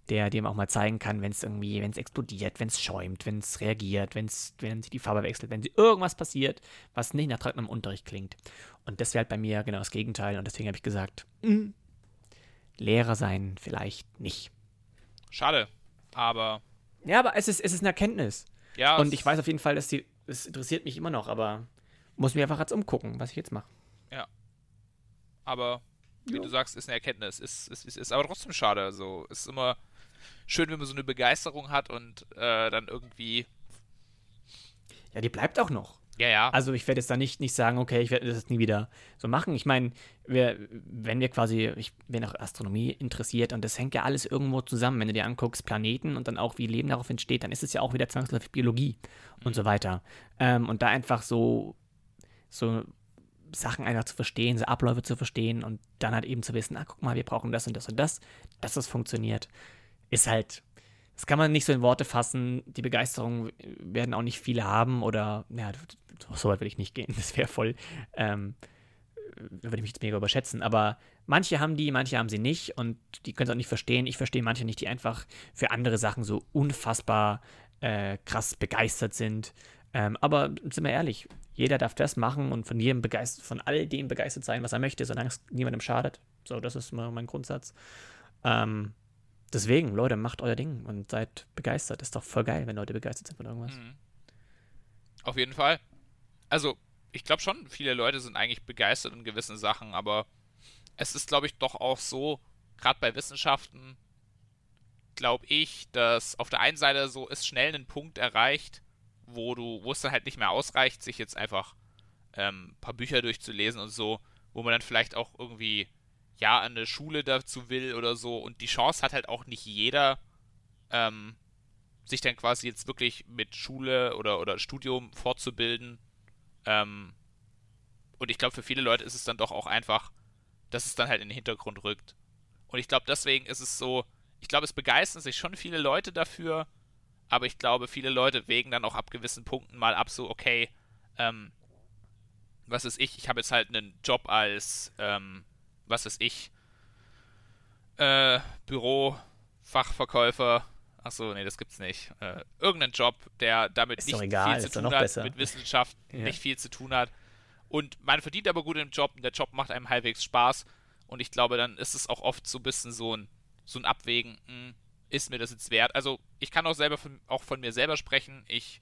der dem auch mal zeigen kann, wenn es irgendwie, wenn es explodiert, wenn es schäumt, wenn es reagiert, wenn's, wenn sich die Farbe wechselt, wenn irgendwas passiert, was nicht nach trockenem Unterricht klingt. Und das wäre halt bei mir genau das Gegenteil. Und deswegen habe ich gesagt, mm, Lehrer sein vielleicht nicht. Schade, aber. Ja, aber es ist, es ist eine Erkenntnis. Ja. Und ich weiß auf jeden Fall, dass die, es interessiert mich immer noch, aber muss mir einfach jetzt umgucken, was ich jetzt mache. Ja. Aber, wie Ja. du sagst, ist eine Erkenntnis. Ist, ist, ist, ist aber trotzdem schade. Also, ist immer schön, wenn man so eine Begeisterung hat und äh, dann irgendwie. Ja, die bleibt auch noch. Ja, ja. Also ich werde jetzt da nicht, nicht sagen, okay, ich werde das nie wieder so machen. Ich meine, wenn wir quasi, ich bin auch Astronomie interessiert und das hängt ja alles irgendwo zusammen. Wenn du dir anguckst, Planeten und dann auch, wie Leben darauf entsteht, dann ist es ja auch wieder zwangsläufig Biologie und so weiter. Ähm, und da einfach so, so Sachen einfach zu verstehen, so Abläufe zu verstehen und dann halt eben zu wissen, ah, guck mal, wir brauchen das und das und das, dass das funktioniert, ist halt, das kann man nicht so in Worte fassen. Die Begeisterung werden auch nicht viele haben oder, ja, so weit will ich nicht gehen, das wäre voll, ähm, würde ich mich jetzt mega überschätzen, aber manche haben die, manche haben sie nicht und die können es auch nicht verstehen. Ich verstehe manche nicht, die einfach für andere Sachen so unfassbar äh, krass begeistert sind. Ähm, aber sind wir ehrlich, jeder darf das machen und von jedem begeistert, von all dem begeistert sein, was er möchte, solange es niemandem schadet. So, das ist mein Grundsatz. Ähm, deswegen, Leute, macht euer Ding und seid begeistert. Ist doch voll geil, wenn Leute begeistert sind von irgendwas. Mhm. Auf jeden Fall. Also, ich glaube schon, viele Leute sind eigentlich begeistert in gewissen Sachen, aber es ist, glaube ich, doch auch so, gerade bei Wissenschaften, glaube ich, dass auf der einen Seite so ist schnell ein Punkt erreicht, wo du, wo es dann halt nicht mehr ausreicht, sich jetzt einfach ähm, ein paar Bücher durchzulesen und so, wo man dann vielleicht auch irgendwie ja an eine Schule dazu will oder so und die Chance hat halt auch nicht jeder, ähm, sich dann quasi jetzt wirklich mit Schule oder, oder Studium fortzubilden. Ähm, und ich glaube, für viele Leute ist es dann doch auch einfach, dass es dann halt in den Hintergrund rückt. Und ich glaube, deswegen ist es so, ich glaube, es begeistern sich schon viele Leute dafür, aber ich glaube, viele Leute wägen dann auch ab gewissen Punkten mal ab, so, okay, ähm, was ist ich? Ich habe jetzt halt einen Job als, ähm, was ist ich? Äh, Bürofachverkäufer. Achso, nee, das gibt's nicht. Äh, irgendeinen Job, der damit Ist nicht egal, viel zu ist doch tun hat, besser. mit Wissenschaft Ja. nicht viel zu tun hat. Und man verdient aber gut im Job und der Job macht einem halbwegs Spaß. Und ich glaube, dann ist es auch oft so ein bisschen so ein, so ein Abwägen, hm, ist mir das jetzt wert? Also, ich kann auch selber von, auch von mir selber sprechen. Ich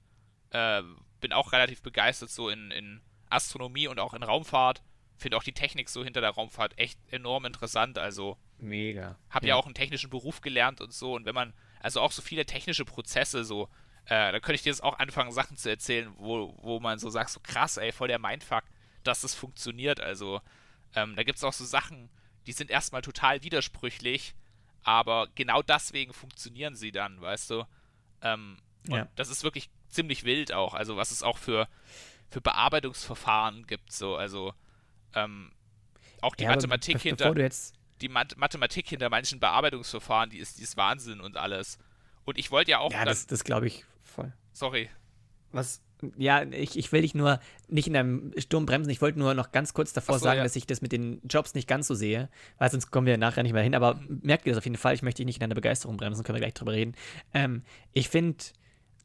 äh, bin auch relativ begeistert so in, in Astronomie und auch in Raumfahrt. Finde auch die Technik so hinter der Raumfahrt echt enorm interessant. Also, Mega. habe ja. auch einen technischen Beruf gelernt und so. Und wenn man, also auch so viele technische Prozesse, so, äh, da könnte ich dir jetzt auch anfangen, Sachen zu erzählen, wo, wo man so sagt, so krass, ey, voll der Mindfuck, dass das funktioniert. Also, ähm, da gibt es auch so Sachen, die sind erstmal total widersprüchlich, aber genau deswegen funktionieren sie dann, weißt du? Ähm, und Ja. das ist wirklich ziemlich wild auch, also was es auch für, für Bearbeitungsverfahren gibt, so, also ähm, auch die Ja, Mathematik be- hinter Bevor du jetzt die Math Mathematik hinter manchen Bearbeitungsverfahren, die ist, die ist Wahnsinn und alles. Und ich wollte ja auch Ja, das, das glaube ich voll. sorry, Was? Ja, ich, ich will dich nur nicht in deinem Sturm bremsen. Ich wollte nur noch ganz kurz davor so, sagen, ja. dass ich das mit den Jobs nicht ganz so sehe, weil sonst kommen wir nachher nicht mehr hin. Aber merkt ihr das auf jeden Fall? Ich möchte dich nicht in deiner Begeisterung bremsen, können wir gleich drüber reden. Ähm, ich finde,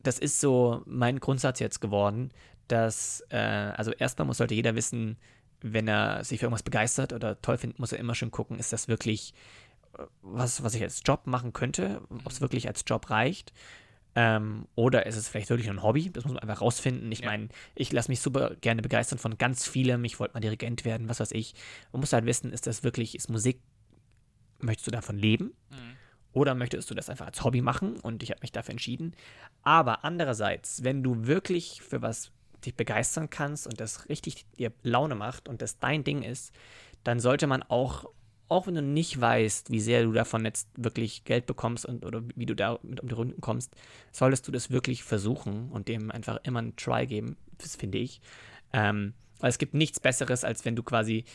das ist so mein Grundsatz jetzt geworden, dass, äh, also erstmal muss sollte jeder wissen, wenn er sich für irgendwas begeistert oder toll findet, muss er immer schön gucken, ist das wirklich äh, was, was ich als Job machen könnte, ob es wirklich als Job reicht. Ähm, oder ist es vielleicht wirklich nur ein Hobby? Das muss man einfach rausfinden. Ich Ja. meine, ich lasse mich super gerne begeistern von ganz vielem. Ich wollte mal Dirigent werden, was weiß ich. Man muss halt wissen, ist das wirklich, ist Musik, möchtest du davon leben? Mhm. Oder möchtest du das einfach als Hobby machen? Und ich habe mich dafür entschieden. Aber andererseits, wenn du wirklich für was dich begeistern kannst und das richtig dir Laune macht und das dein Ding ist, dann sollte man auch, auch wenn du nicht weißt, wie sehr du davon jetzt wirklich Geld bekommst und oder wie du da mit um die Runden kommst, solltest du das wirklich versuchen und dem einfach immer einen Try geben, das finde ich. Ähm, weil es gibt nichts Besseres, als wenn du quasi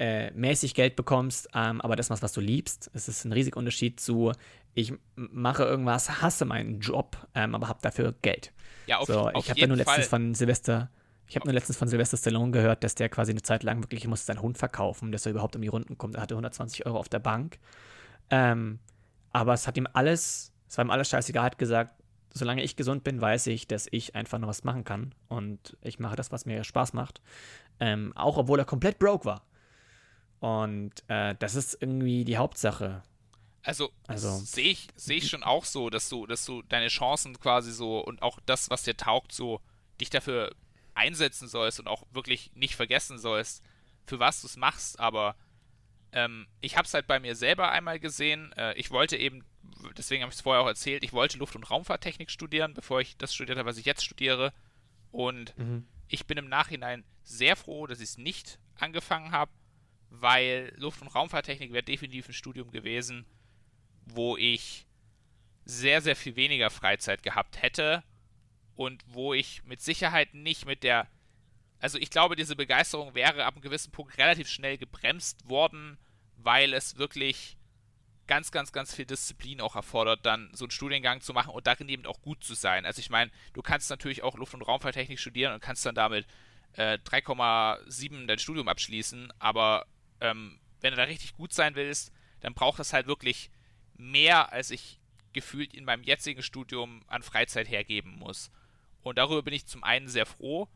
äh, mäßig Geld bekommst, ähm, aber das machst, was du liebst. Es ist ein riesiger Unterschied zu, ich mache irgendwas, hasse meinen Job, ähm, aber habe dafür Geld. Ja, auf, so, auf ich habe jeden nur letztens Fall. von Silvester, ich habe nur letztens von Sylvester Stallone gehört, dass der quasi eine Zeit lang wirklich, musste seinen Hund verkaufen, dass er überhaupt um die Runden kommt. Er hatte 120 Euro auf der Bank. Ähm, aber es hat ihm alles, es war ihm alles scheißegal, hat gesagt, solange ich gesund bin, weiß ich, dass ich einfach noch was machen kann. Und ich mache das, was mir Spaß macht. Ähm, auch obwohl er komplett broke war. Und äh, das ist irgendwie die Hauptsache. Also, Also- sehe ich, seh ich schon auch so, dass du, dass du deine Chancen quasi so und auch das, was dir taugt, so dich dafür einsetzen sollst und auch wirklich nicht vergessen sollst, für was du es machst. Aber ähm, ich habe es halt bei mir selber einmal gesehen. Äh, ich wollte eben, deswegen habe ich es vorher auch erzählt, ich wollte Luft- und Raumfahrttechnik studieren, bevor ich das studiert habe, was ich jetzt studiere. Und Mhm. ich bin im Nachhinein sehr froh, dass ich es nicht angefangen habe, weil Luft- und Raumfahrttechnik wäre definitiv ein Studium gewesen, wo ich sehr, sehr viel weniger Freizeit gehabt hätte und wo ich mit Sicherheit nicht mit der. Also ich glaube, diese Begeisterung wäre ab einem gewissen Punkt relativ schnell gebremst worden, weil es wirklich ganz, ganz, ganz viel Disziplin auch erfordert, dann so einen Studiengang zu machen und darin eben auch gut zu sein. Also ich meine, du kannst natürlich auch Luft- und Raumfahrttechnik studieren und kannst dann damit äh, 3,7 dein Studium abschließen, aber ähm, wenn du da richtig gut sein willst, dann braucht das halt wirklich mehr, als ich gefühlt in meinem jetzigen Studium an Freizeit hergeben muss. Und darüber bin ich zum einen sehr froh.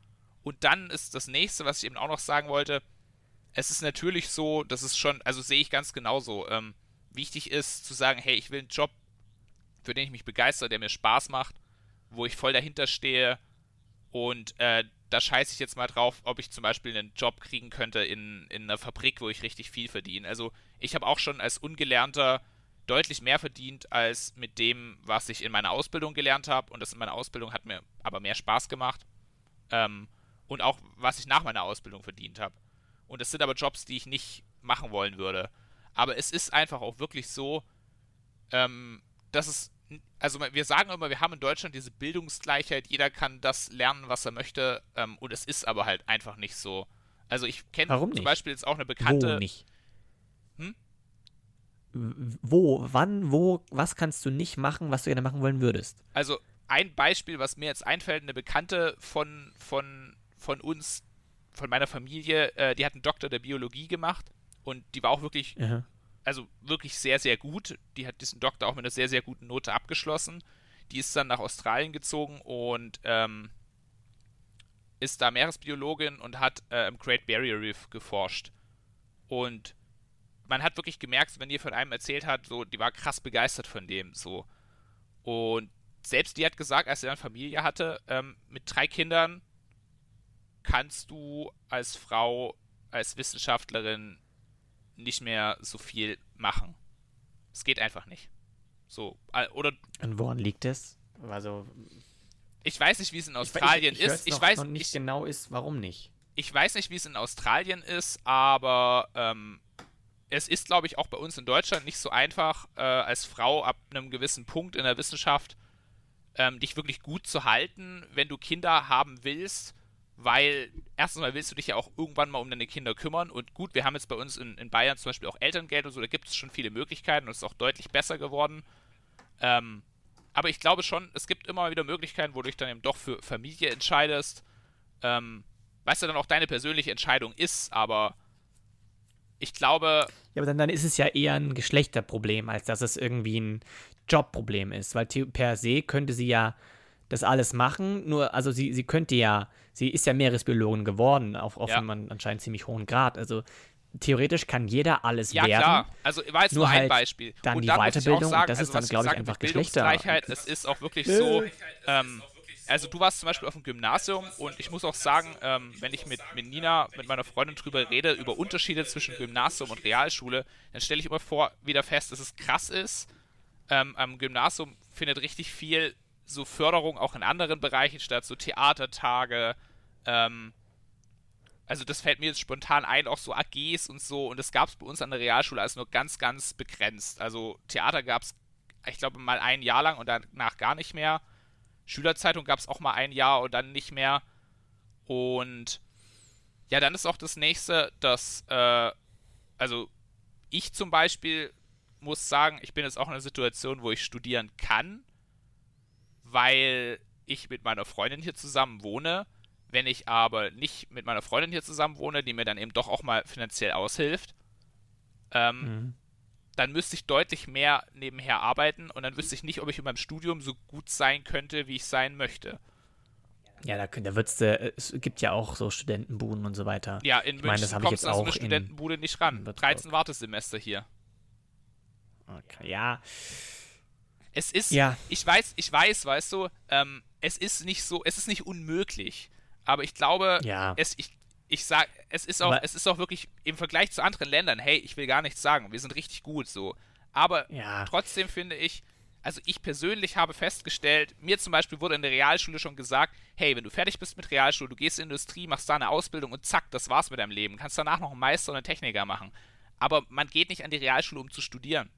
Und dann ist das nächste, was ich eben auch noch sagen wollte, es ist natürlich so, dass es schon, also sehe ich ganz genauso, ähm, wichtig ist zu sagen, hey, ich will einen Job, für den ich mich begeister, der mir Spaß macht, wo ich voll dahinter stehe und äh, da scheiße ich jetzt mal drauf, ob ich zum Beispiel einen Job kriegen könnte in, in einer Fabrik, wo ich richtig viel verdiene. Also ich habe auch schon als Ungelernter deutlich mehr verdient als mit dem, was ich in meiner Ausbildung gelernt habe. Und das in meiner Ausbildung hat mir aber mehr Spaß gemacht. Ähm, und auch, was ich nach meiner Ausbildung verdient habe. Und das sind aber Jobs, die ich nicht machen wollen würde. Aber es ist einfach auch wirklich so, ähm, dass es, also wir sagen immer, wir haben in Deutschland diese Bildungsgleichheit, jeder kann das lernen, was er möchte, ähm, und es ist aber halt einfach nicht so. Also ich kenne zum? Beispiel jetzt auch eine bekannte. Wo nicht? Wo, wann, wo, was kannst du nicht machen, was du gerne machen wollen würdest? Also ein Beispiel, was mir jetzt einfällt, eine Bekannte von, von, von uns, von meiner Familie, äh, die hat einen Doktor der Biologie gemacht und die war auch wirklich, Aha. also wirklich sehr, sehr gut. Die hat diesen Doktor auch mit einer sehr, sehr guten Note abgeschlossen. Die ist dann nach Australien gezogen und ähm, ist da Meeresbiologin und hat äh, im Great Barrier Reef geforscht. Und man hat wirklich gemerkt, wenn die von einem erzählt hat, so, die war krass begeistert von dem, so. Und selbst die hat gesagt, als sie dann Familie hatte, ähm, mit drei Kindern kannst du als Frau, als Wissenschaftlerin nicht mehr so viel machen. Es geht einfach nicht. So, oder Und woran liegt es? Also, ich weiß nicht, wie es in ich- Australien ich, ich, ist. Ich noch, weiß noch nicht ich, genau ist, warum nicht. ich weiß nicht, wie es in Australien ist, aber ähm, es ist, glaube ich, auch bei uns in Deutschland nicht so einfach, äh, als Frau ab einem gewissen Punkt in der Wissenschaft ähm, dich wirklich gut zu halten, wenn du Kinder haben willst, weil erstens mal willst du dich ja auch irgendwann mal um deine Kinder kümmern und gut, wir haben jetzt bei uns in, in Bayern zum Beispiel auch Elterngeld und so, da gibt es schon viele Möglichkeiten und es ist auch deutlich besser geworden. Ähm, aber ich glaube schon, es gibt immer wieder Möglichkeiten, wo du dich dann eben doch für Familie entscheidest. Ähm, weißt du dann auch deine persönliche Entscheidung ist, aber ich glaube, Ja, aber dann, dann ist es ja eher ein Geschlechterproblem, als dass es irgendwie ein Jobproblem ist. Weil per se könnte sie ja das alles machen, nur, also sie, sie könnte ja, sie ist ja Meeresbiologin geworden, auf, auf Ja. einem anscheinend ziemlich hohen Grad. Also theoretisch kann jeder alles ja werden. klar, also war jetzt nur, ein halt Beispiel. dann Und die Weiterbildung, sagen, das ist also dann, glaube ich, einfach Geschlechter- es ist auch wirklich so, ähm, also du warst zum Beispiel auf dem Gymnasium und ich muss auch sagen, ähm, wenn ich mit, mit Nina, mit meiner Freundin drüber rede, über Unterschiede zwischen Gymnasium und Realschule, dann stelle ich immer vor, wieder fest, dass es krass ist. Ähm, am Gymnasium findet richtig viel so Förderung auch in anderen Bereichen statt, so Theatertage, ähm, also das fällt mir jetzt spontan ein, auch so AGs und so. Und das gab es bei uns an der Realschule als nur ganz, ganz begrenzt. Also Theater gab es, ich glaube, mal ein Jahr lang und danach gar nicht mehr. Schülerzeitung gab es auch mal ein Jahr und dann nicht mehr. Und ja, dann ist auch das nächste, dass, äh, also ich zum Beispiel muss sagen, ich bin jetzt auch in einer Situation, wo ich studieren kann, weil ich mit meiner Freundin hier zusammen wohne. Wenn ich aber nicht mit meiner Freundin hier zusammen wohne, die mir dann eben doch auch mal finanziell aushilft, ähm, Mhm. Dann müsste ich deutlich mehr nebenher arbeiten und dann wüsste ich nicht, ob ich in meinem Studium so gut sein könnte, wie ich sein möchte. Ja, da, da wird's, äh, es gibt ja auch so Studentenbuden und so weiter. Ja, in Ich meine, das München habe ich kommst jetzt an so eine Studentenbude nicht ran. Würzburg. 13 Wartesemester hier. Okay, ja. Es ist, Ja. ich weiß, ich weiß, weißt du, ähm, es ist nicht so, es ist nicht unmöglich, aber ich glaube, Ja. es, ich, ich sag, es ist auch, Aber- es ist auch wirklich im Vergleich zu anderen Ländern, hey, ich will gar nichts sagen, wir sind richtig gut, so. Aber Ja. trotzdem finde ich, also ich persönlich habe festgestellt, mir zum Beispiel wurde in der Realschule schon gesagt, hey, wenn du fertig bist mit Realschule, du gehst in die Industrie, machst da eine Ausbildung und zack, das war's mit deinem Leben. Kannst danach noch einen Meister und einen Techniker machen. Aber man geht nicht an die Realschule, um zu studieren.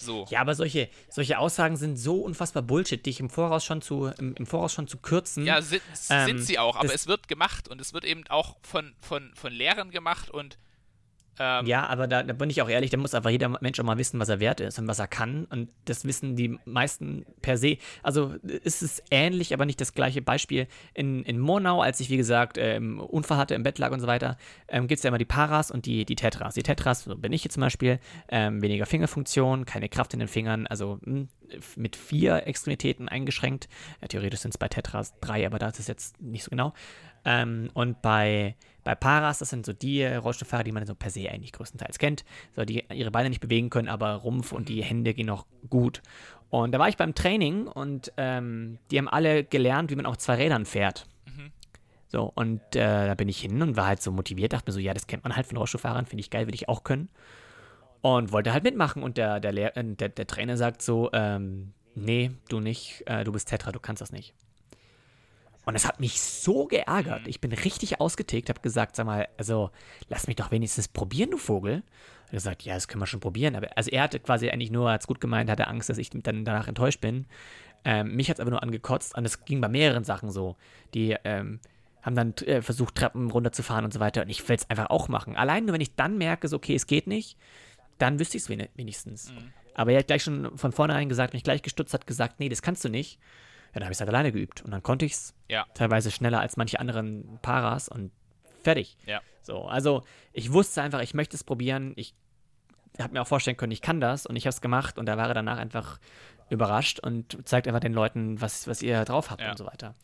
So. Ja, aber solche, solche Aussagen sind so unfassbar Bullshit, dich im Voraus schon zu, im, im Voraus schon zu kürzen. Ja, sind, Ähm, sind sie auch, aber es wird gemacht und es wird eben auch von, von, von Lehrern gemacht und ähm, Ja, aber da, da bin ich auch ehrlich, da muss einfach jeder Mensch auch mal wissen, was er wert ist und was er kann. Und das wissen die meisten per se. Also ist es ähnlich, aber nicht das gleiche Beispiel. In, in Monau, als ich, wie gesagt, ähm, Unfall hatte, im Bett lag und so weiter, ähm, gibt es ja immer die Paras und die, die Tetras. Die Tetras, so bin ich jetzt zum Beispiel, ähm, weniger Fingerfunktion, keine Kraft in den Fingern, also mh, mit vier Extremitäten eingeschränkt. Ja, theoretisch sind es bei Tetras drei, aber das ist jetzt nicht so genau. Ähm, und bei, bei Paras, das sind so die Rollstuhlfahrer, die man so per se eigentlich größtenteils kennt, so die ihre Beine nicht bewegen können, aber Rumpf und die Hände gehen noch gut. Und da war ich beim Training und ähm, die haben alle gelernt, wie man auf zwei Rädern fährt. So, und äh, da bin ich hin und war halt so motiviert, dachte mir so, ja, das kennt man halt von Rollstuhlfahrern, finde ich geil, will ich auch können. Und wollte halt mitmachen. Und der, der, Lehr äh, der, der Trainer sagt so, ähm, nee, du nicht, äh, du bist Tetra, du kannst das nicht. Und es hat mich so geärgert. Ich bin richtig ausgetickt, habe gesagt, sag mal, also lass mich doch wenigstens probieren, du Vogel. Er hat gesagt, ja, das können wir schon probieren. Aber also er hatte quasi eigentlich nur, als gut gemeint, hatte Angst, dass ich dann danach enttäuscht bin. Ähm, mich hat es aber nur angekotzt und es ging bei mehreren Sachen so. Die ähm, haben dann äh, versucht, Treppen runterzufahren und so weiter. Und ich will es einfach auch machen. Allein nur, wenn ich dann merke, so, okay, es geht nicht, dann wüsste ich es wenigstens. Aber er hat gleich schon von vornherein gesagt, wenn ich gleich gestutzt hat, gesagt, nee, das kannst du nicht. Ja, dann habe ich es halt alleine geübt. Und dann konnte ich es Ja. teilweise schneller als manche anderen Paras und fertig. Ja. So, also ich wusste einfach, ich möchte es probieren. Ich habe mir auch vorstellen können, ich kann das und ich habe es gemacht und da war er danach einfach überrascht und zeigt einfach den Leuten, was, was ihr drauf habt Ja. und so weiter.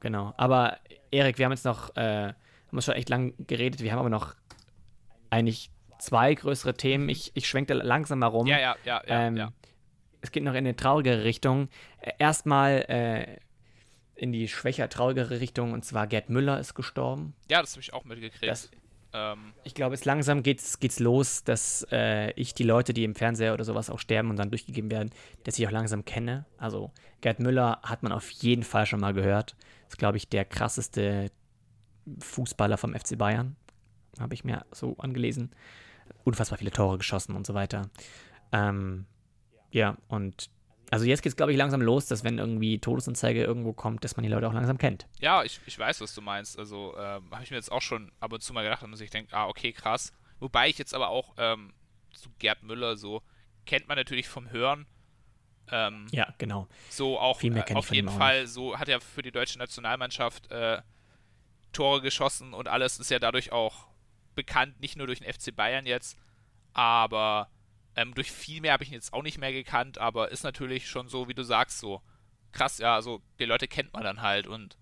Genau. Aber Erik, wir haben jetzt noch, äh, haben uns schon echt lang geredet, wir haben aber noch eigentlich zwei größere Themen. Ich, ich schwenkte langsam mal rum. Ja, ja, ja, ja, Ähm, ja. Es geht noch in eine traurigere Richtung. Äh, Erstmal äh, in die schwächer traurigere Richtung und zwar Gerd Müller ist gestorben. Ja, das habe ich auch mitgekriegt. Das- ähm, Ich glaube, es langsam geht's, geht's los, dass äh, ich die Leute, die im Fernseher oder sowas auch sterben und dann durchgegeben werden, dass ich auch langsam kenne. Also Gerd Müller hat man auf jeden Fall schon mal gehört. Ist, glaube ich, der krasseste Fußballer vom FC Bayern. Habe ich mir so angelesen. Unfassbar viele Tore geschossen und so weiter. Ähm, ja, und also jetzt geht es, glaube ich, langsam los, dass wenn irgendwie Todesanzeige irgendwo kommt, dass man die Leute auch langsam kennt. ja, ich, ich weiß, was du meinst. Also ähm, habe ich mir jetzt auch schon ab und zu mal gedacht, dass ich denke, ah, okay, krass. Wobei ich jetzt aber auch ähm, zu Gerd Müller so, kennt man natürlich vom Hören. Ähm, Ja, genau. So auch Viel mehr äh, auf jeden Fall, so hat er für die deutsche Nationalmannschaft äh, Tore geschossen und alles ist ja dadurch auch bekannt, nicht nur durch den FC Bayern jetzt, aber ähm, durch viel mehr habe ich ihn jetzt auch nicht mehr gekannt, aber ist natürlich schon so, wie du sagst, so krass, ja, also die Leute kennt man dann halt und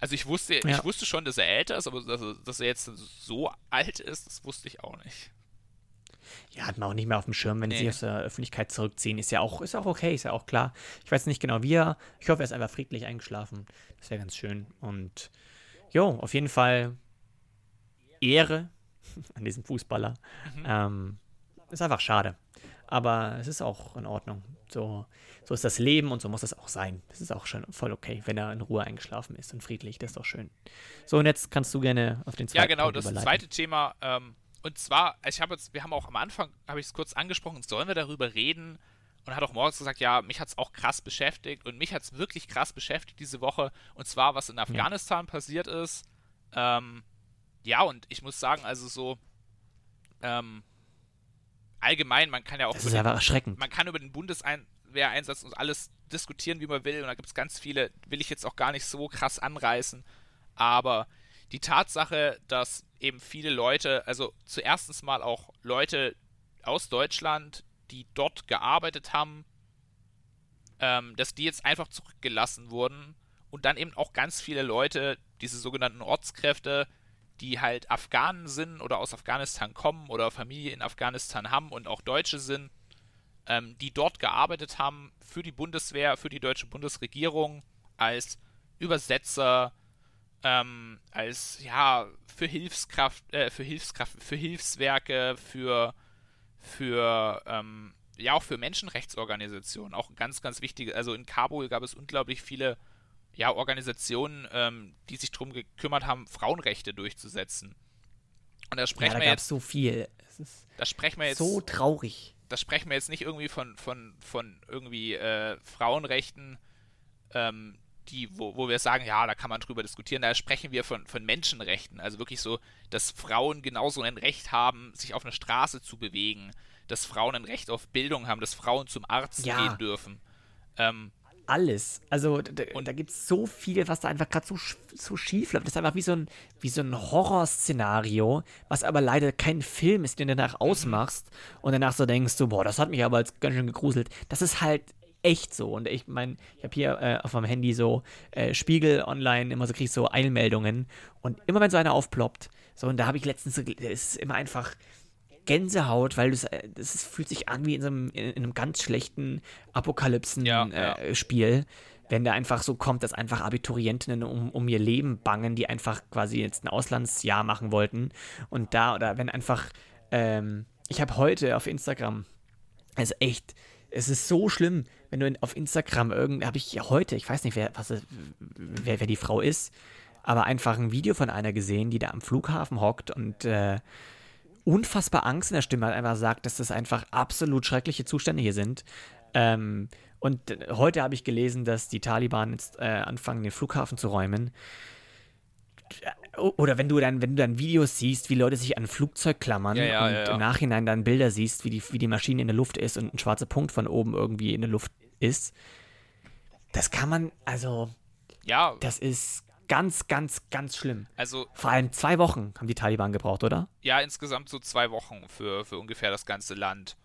also ich wusste, Ja. ich wusste schon, dass er älter ist, aber dass er, dass er jetzt so alt ist, das wusste ich auch nicht. Ja, hat man auch nicht mehr auf dem Schirm, wenn Nee. sie aus der Öffentlichkeit zurückziehen. Ist ja auch, ist auch okay, ist ja auch klar. Ich weiß nicht genau wie er. Ich hoffe, er ist einfach friedlich eingeschlafen. Das wäre ganz schön. Und jo, auf jeden Fall Ehre an diesem Fußballer. Ähm, ist einfach schade. Aber es ist auch in Ordnung. So, so ist das Leben und so muss es auch sein. Es ist auch schon voll okay, wenn er in Ruhe eingeschlafen ist und friedlich. Das ist doch schön. So, und jetzt kannst du gerne auf den zweiten Ja, genau, Punkt das überleiten. zweite Thema. Ähm, und zwar, ich habe jetzt, wir haben auch am Anfang, habe ich es kurz angesprochen, sollen wir darüber reden? Und hat auch morgens gesagt, ja, mich hat es auch krass beschäftigt und mich hat es wirklich krass beschäftigt diese Woche. Und zwar, was in Afghanistan passiert ist. Ähm, ja, und ich muss sagen, also so ähm, allgemein, man kann ja auch Das über ist den- einfach erschreckend. man kann über den Bundeswehreinsatz und alles diskutieren, wie man will. Und da gibt es ganz viele, will ich jetzt auch gar nicht so krass anreißen. Aber die Tatsache, dass eben viele Leute, also zuerstens mal auch Leute aus Deutschland, die dort gearbeitet haben, ähm, dass die jetzt einfach zurückgelassen wurden und dann eben auch ganz viele Leute, diese sogenannten Ortskräfte, die halt Afghanen sind oder aus Afghanistan kommen oder Familie in Afghanistan haben und auch Deutsche sind, ähm, die dort gearbeitet haben für die Bundeswehr, für die deutsche Bundesregierung als Übersetzer, ähm, als ja für Hilfskraft, äh, für Hilfskraft, für Hilfswerke, für für ähm, ja auch für Menschenrechtsorganisationen, auch ganz ganz wichtiges. Also in Kabul gab es unglaublich viele ja Organisationen, ähm, die sich darum gekümmert haben, Frauenrechte durchzusetzen. Und da sprechen ja, da wir jetzt so viel. da sprechen wir jetzt so traurig. Da sprechen wir jetzt nicht irgendwie von von von irgendwie äh, Frauenrechten. Ähm, die, wo, wo wir sagen, ja, da kann man drüber diskutieren, da sprechen wir von, von Menschenrechten. Also wirklich so, dass Frauen genauso ein Recht haben, sich auf einer Straße zu bewegen, dass Frauen ein Recht auf Bildung haben, dass Frauen zum Arzt ja. gehen dürfen. Ähm, alles. Also da, und da gibt es so viel, was da einfach gerade so, so schief läuft. Das ist einfach wie so ein, wie so ein Horrorszenario, was aber leider kein Film ist, den du danach mhm. ausmachst und danach so denkst, so, boah, das hat mich aber als ganz schön gegruselt. Das ist halt echt so. Und ich meine, ich habe hier äh, auf meinem Handy so äh, Spiegel online, immer so kriege ich so Eilmeldungen. Und immer wenn so einer aufploppt, so, und da habe ich letztens so, es ist immer einfach Gänsehaut, weil das, äh, das fühlt sich an wie in, so einem, in einem ganz schlechten Apokalypsen-Spiel. Ja, äh, ja. Wenn da einfach so kommt, dass einfach Abiturientinnen um, um ihr Leben bangen, die einfach quasi jetzt ein Auslandsjahr machen wollten. Und da, oder wenn einfach, ähm, ich habe heute auf Instagram, also echt, es ist so schlimm, wenn du auf Instagram irgendwie, habe ich heute, ich weiß nicht, wer, was, wer, wer die Frau ist, aber einfach ein Video von einer gesehen, die da am Flughafen hockt und äh, unfassbar Angst in der Stimme hat, einfach sagt, dass das einfach absolut schreckliche Zustände hier sind. Ähm, und heute habe ich gelesen, dass die Taliban jetzt äh, anfangen, den Flughafen zu räumen. Oder wenn du dann, wenn du dann Videos siehst, wie Leute sich an ein Flugzeug klammern ja, ja, und ja, im Nachhinein dann Bilder siehst, wie die, wie die Maschine in der Luft ist und ein schwarzer Punkt von oben irgendwie in der Luft ist, das kann man, also, ja, das ist ganz, ganz, ganz schlimm. Also, vor allem zwei Wochen haben die Taliban gebraucht, oder? Ja, insgesamt so zwei Wochen für, für ungefähr das ganze Land.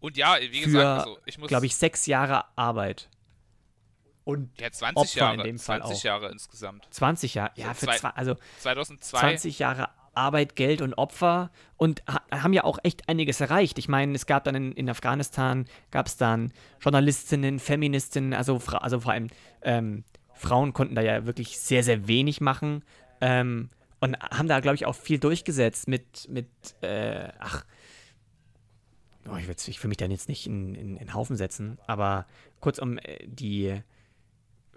Und ja, wie für, gesagt, also ich muss. glaube ich, sechs Jahre Arbeit. Und ja, 20 Opfer Jahre, in dem Fall 20 auch. Jahre insgesamt. 20 Jahre, ja, für zwei, also 2002. 20 Jahre Arbeit, Geld und Opfer und ha haben ja auch echt einiges erreicht. Ich meine, es gab dann in, in Afghanistan, gab es dann Journalistinnen, Feministinnen, also, also vor allem ähm, Frauen konnten da ja wirklich sehr, sehr wenig machen ähm, und haben da, glaube ich, auch viel durchgesetzt mit, mit äh, ach, oh, ich, ich will mich dann jetzt nicht in, in, in Haufen setzen, aber kurzum, äh, die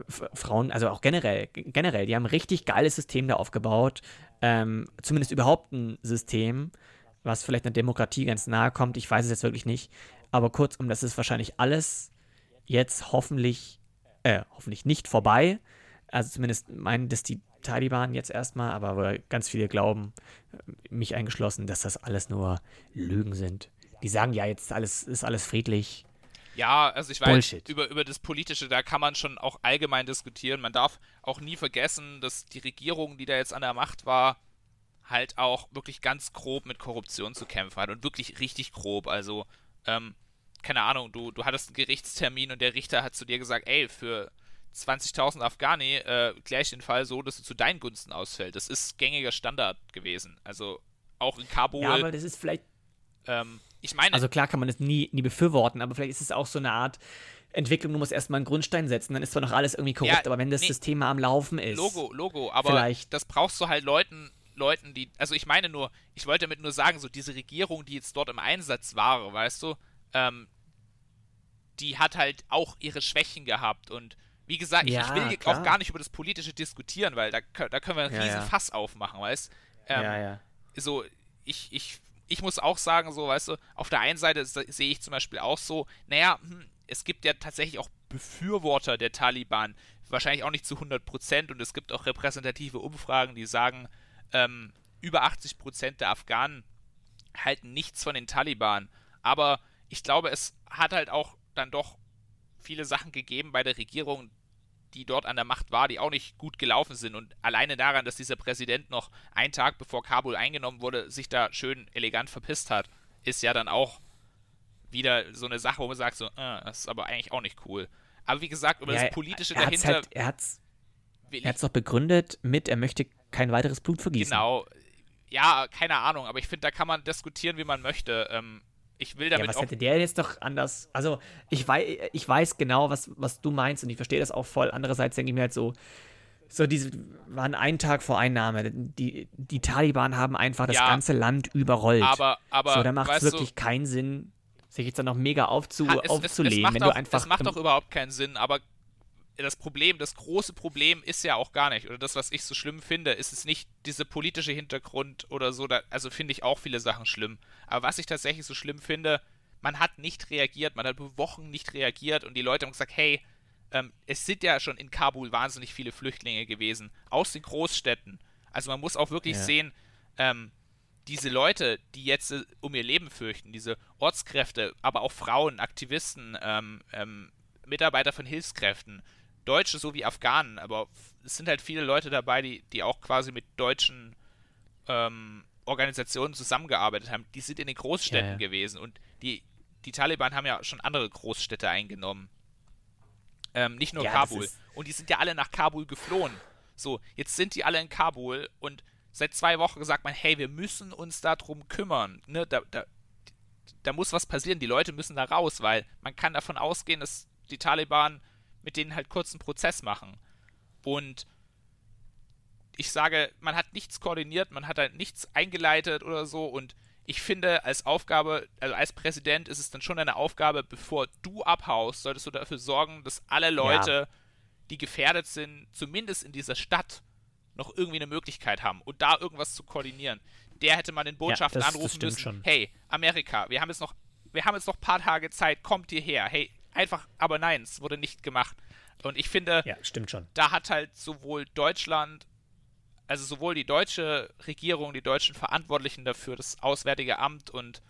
Frauen, also auch generell, generell, die haben ein richtig geiles System da aufgebaut. Ähm, zumindest überhaupt ein System, was vielleicht einer Demokratie ganz nahe kommt. Ich weiß es jetzt wirklich nicht. Aber kurzum, das ist wahrscheinlich alles jetzt hoffentlich, äh, hoffentlich nicht vorbei. Also zumindest meinen das die Taliban jetzt erstmal, aber ganz viele glauben, mich eingeschlossen, dass das alles nur Lügen sind. Die sagen ja jetzt alles ist alles friedlich. Ja, also ich weiß, über, über das Politische, da kann man schon auch allgemein diskutieren. Man darf auch nie vergessen, dass die Regierung, die da jetzt an der Macht war, halt auch wirklich ganz grob mit Korruption zu kämpfen hat und wirklich richtig grob. Also, ähm, keine Ahnung, du, du hattest einen Gerichtstermin und der Richter hat zu dir gesagt, ey, für 20.000 Afghani äh, kläre ich den Fall so, dass du zu deinen Gunsten ausfällt. Das ist gängiger Standard gewesen. Also auch in Kabul. Ja, aber das ist vielleicht. Ähm, ich meine. Also klar kann man das nie, nie befürworten, aber vielleicht ist es auch so eine Art Entwicklung, du musst erstmal einen Grundstein setzen, dann ist zwar noch alles irgendwie korrupt, ja, aber wenn das nee, System mal am Laufen ist. Logo, Logo, aber vielleicht. das brauchst du halt Leuten, Leuten, die. Also ich meine nur, ich wollte damit nur sagen, so diese Regierung, die jetzt dort im Einsatz war, weißt du, ähm, die hat halt auch ihre Schwächen gehabt und wie gesagt, ja, ich, ich, will klar. auch gar nicht über das Politische diskutieren, weil da, da können wir einen riesen ja, Fass aufmachen, weißt ähm, Ja, ja. So, ich, ich ich muss auch sagen, so, weißt du, auf der einen Seite sehe ich zum Beispiel auch so, naja, hm, es gibt ja tatsächlich auch Befürworter der Taliban, wahrscheinlich auch nicht zu 100% und es gibt auch repräsentative Umfragen, die sagen, ähm, über 80% der Afghanen halten nichts von den Taliban. Aber ich glaube, es hat halt auch dann doch viele Sachen gegeben bei der Regierung, die dort an der Macht war, die auch nicht gut gelaufen sind. Und alleine daran, dass dieser Präsident noch einen Tag bevor Kabul eingenommen wurde, sich da schön elegant verpisst hat, ist ja dann auch wieder so eine Sache, wo man sagt, so, äh, das ist aber eigentlich auch nicht cool. Aber wie gesagt, über ja, das Politische er dahinter. Halt, er hat es er doch begründet mit, er möchte kein weiteres Blut vergießen. Genau. Ja, keine Ahnung, aber ich finde, da kann man diskutieren, wie man möchte. Ähm, ich will damit ja, was hätte der jetzt doch anders? Also, ich weiß, ich weiß genau, was, was du meinst und ich verstehe das auch voll. Andererseits denke ich mir halt so, so diese waren einen Tag vor Einnahme. Die, die Taliban haben einfach das Ja. ganze Land überrollt. Aber, aber so, da macht es wirklich du, keinen Sinn, sich jetzt dann noch mega aufzu, es, es, aufzulehnen, es macht wenn du einfach. Es macht auch überhaupt keinen Sinn, aber das Problem, das große Problem ist ja auch gar nicht, oder das, was ich so schlimm finde, ist es nicht dieser politische Hintergrund oder so, da, also finde ich auch viele Sachen schlimm. Aber was ich tatsächlich so schlimm finde, man hat nicht reagiert, man hat Wochen nicht reagiert und die Leute haben gesagt, hey, ähm, es sind ja schon in Kabul wahnsinnig viele Flüchtlinge gewesen, aus den Großstädten. Also man muss auch wirklich Ja. sehen, ähm, diese Leute, die jetzt äh, um ihr Leben fürchten, diese Ortskräfte, aber auch Frauen, Aktivisten, ähm, ähm, Mitarbeiter von Hilfskräften, Deutsche sowie Afghanen, aber es sind halt viele Leute dabei, die, die auch quasi mit deutschen ähm, Organisationen zusammengearbeitet haben. Die sind in den Großstädten Ja, ja. gewesen und die, die Taliban haben ja schon andere Großstädte eingenommen. Ähm, nicht nur Ja, Kabul. Und die sind ja alle nach Kabul geflohen. So, jetzt sind die alle in Kabul und seit zwei Wochen sagt man, hey, wir müssen uns darum kümmern. Ne, da, da, da muss was passieren. Die Leute müssen da raus, weil man kann davon ausgehen, dass die Taliban mit denen halt kurz einen Prozess machen. Und ich sage, man hat nichts koordiniert, man hat halt nichts eingeleitet oder so und ich finde, als Aufgabe, also als Präsident ist es dann schon eine Aufgabe, bevor du abhaust, solltest du dafür sorgen, dass alle Leute, die gefährdet sind, zumindest in dieser Stadt, noch irgendwie eine Möglichkeit haben und da irgendwas zu koordinieren. Der hätte man den Botschaften das- das anrufen stimmt müssen, schon. hey, Amerika, wir haben jetzt noch, wir haben jetzt noch ein paar Tage Zeit, kommt hierher. Hey, einfach, aber nein, es wurde nicht gemacht. Und ich finde, Ja, stimmt schon. da hat halt sowohl Deutschland, also sowohl die deutsche Regierung, die deutschen Verantwortlichen dafür, das Auswärtige Amt und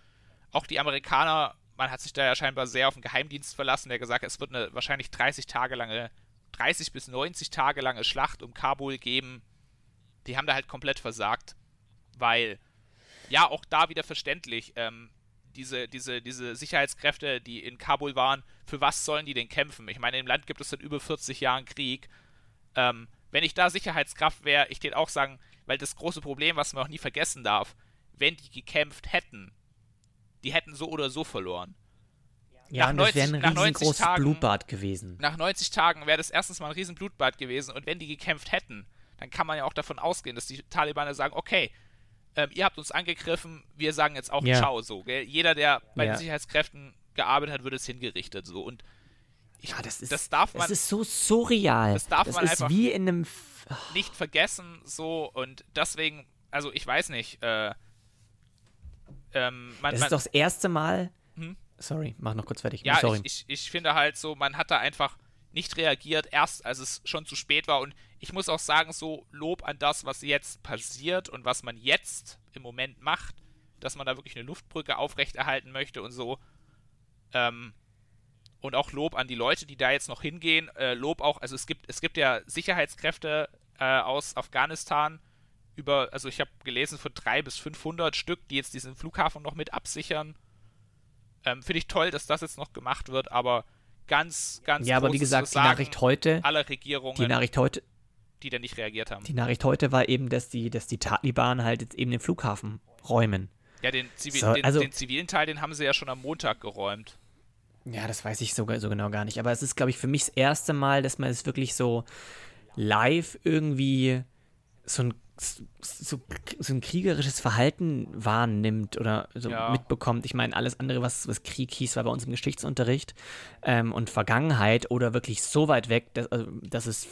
auch die Amerikaner, man hat sich da ja scheinbar sehr auf den Geheimdienst verlassen, der gesagt hat, es wird eine wahrscheinlich 30 Tage lange, 30 bis 90 Tage lange Schlacht um Kabul geben. Die haben da halt komplett versagt, weil, ja, auch da wieder verständlich, ähm, diese, diese, diese Sicherheitskräfte, die in Kabul waren, für was sollen die denn kämpfen? Ich meine, im Land gibt es seit über 40 Jahren Krieg. Ähm, wenn ich da Sicherheitskraft wäre, ich würde auch sagen, weil das große Problem, was man auch nie vergessen darf, wenn die gekämpft hätten, die hätten so oder so verloren. Ja, Nach und das 90 wäre ein nach 90 riesengroßes Tagen- Blutbad gewesen. Nach 90 Tagen wäre das erstens mal ein riesen Blutbad gewesen und wenn die gekämpft hätten, dann kann man ja auch davon ausgehen, dass die Talibaner sagen, okay, ähm, ihr habt uns angegriffen, wir sagen jetzt auch Ja. Ciao so. Gell? Jeder, der bei Ja. den Sicherheitskräften gearbeitet hat, wird es hingerichtet so und ich, Ja, das ist, das darf man das ist so surreal. Das darf man ist einfach- wie in einem. F nicht vergessen so und deswegen, also ich weiß nicht, äh, ähm, man, Das man, ist doch das erste Mal. Hm? Sorry, mach noch kurz fertig. Ja, Sorry. ich, ich, ich finde halt so, man hat da einfach nicht reagiert, erst als es schon zu spät war. Und ich muss auch sagen, so Lob an das, was jetzt passiert und was man jetzt im Moment macht, dass man da wirklich eine Luftbrücke aufrechterhalten möchte und so. Ähm, und auch Lob an die Leute, die da jetzt noch hingehen. Äh, Lob auch, also es gibt, es gibt ja Sicherheitskräfte äh, aus Afghanistan über, also ich habe gelesen von 300 bis 500 Stück, die jetzt diesen Flughafen noch mit absichern. Ähm, Finde ich toll, dass das jetzt noch gemacht wird, aber ganz, ganz ja, aber wie gesagt, die Nachricht heute. aller Regierungen, Die Nachricht heute. Die da nicht reagiert haben. Die Nachricht heute war eben, dass die, dass die Taliban halt jetzt eben den Flughafen räumen. Ja, den, Zivi So, den, also- den zivilen Teil, den haben sie ja schon am Montag geräumt. Ja, das weiß ich sogar so genau gar nicht. Aber es ist, glaube ich, für mich das erste Mal, dass man es wirklich so live irgendwie so ein, so, so ein kriegerisches Verhalten wahrnimmt oder so Ja. mitbekommt. Ich meine, alles andere, was, was Krieg hieß, war bei uns im Geschichtsunterricht ähm, und Vergangenheit oder wirklich so weit weg, dass, also, dass es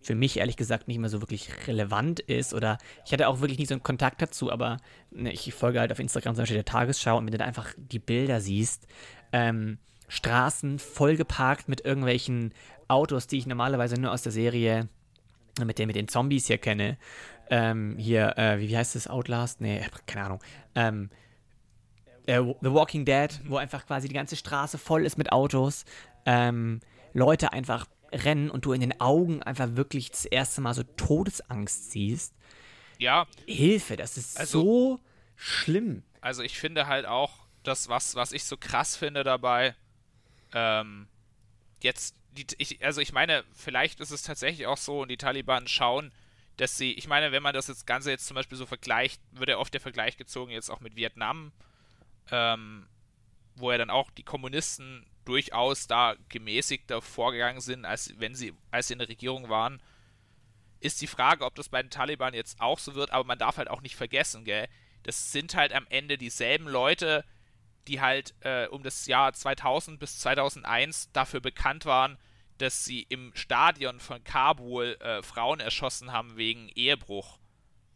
für mich ehrlich gesagt nicht mehr so wirklich relevant ist oder ich hatte auch wirklich nie so einen Kontakt dazu, aber ne, ich folge halt auf Instagram zum Beispiel der Tagesschau und wenn du da einfach die Bilder siehst, ähm, Straßen vollgeparkt mit irgendwelchen Autos, die ich normalerweise nur aus der Serie mit den, mit den Zombies hier kenne. Ähm, hier, äh, wie, wie heißt das? Outlast? Nee, keine Ahnung. Ähm, äh, The Walking Dead, wo einfach quasi die ganze Straße voll ist mit Autos. Ähm, Leute einfach rennen und du in den Augen einfach wirklich das erste Mal so Todesangst siehst. Ja, Hilfe, das ist Also- so schlimm. also ich finde halt auch, das, was, was ich so krass finde dabei, ähm, jetzt, die, ich, also ich meine, vielleicht ist es tatsächlich auch so und die Taliban schauen, dass sie, ich meine, wenn man das jetzt Ganze jetzt zum Beispiel so vergleicht, wird ja oft der Vergleich gezogen jetzt auch mit Vietnam, ähm, wo ja dann auch die Kommunisten durchaus da gemäßigter vorgegangen sind, als wenn sie, als sie in der Regierung waren. Ist die Frage, ob das bei den Taliban jetzt auch so wird, aber man darf halt auch nicht vergessen, gell? Das sind halt am Ende dieselben Leute, die halt äh, um das Jahr 2000 bis 2001 dafür bekannt waren, dass sie im Stadion von Kabul äh, Frauen erschossen haben wegen Ehebruch.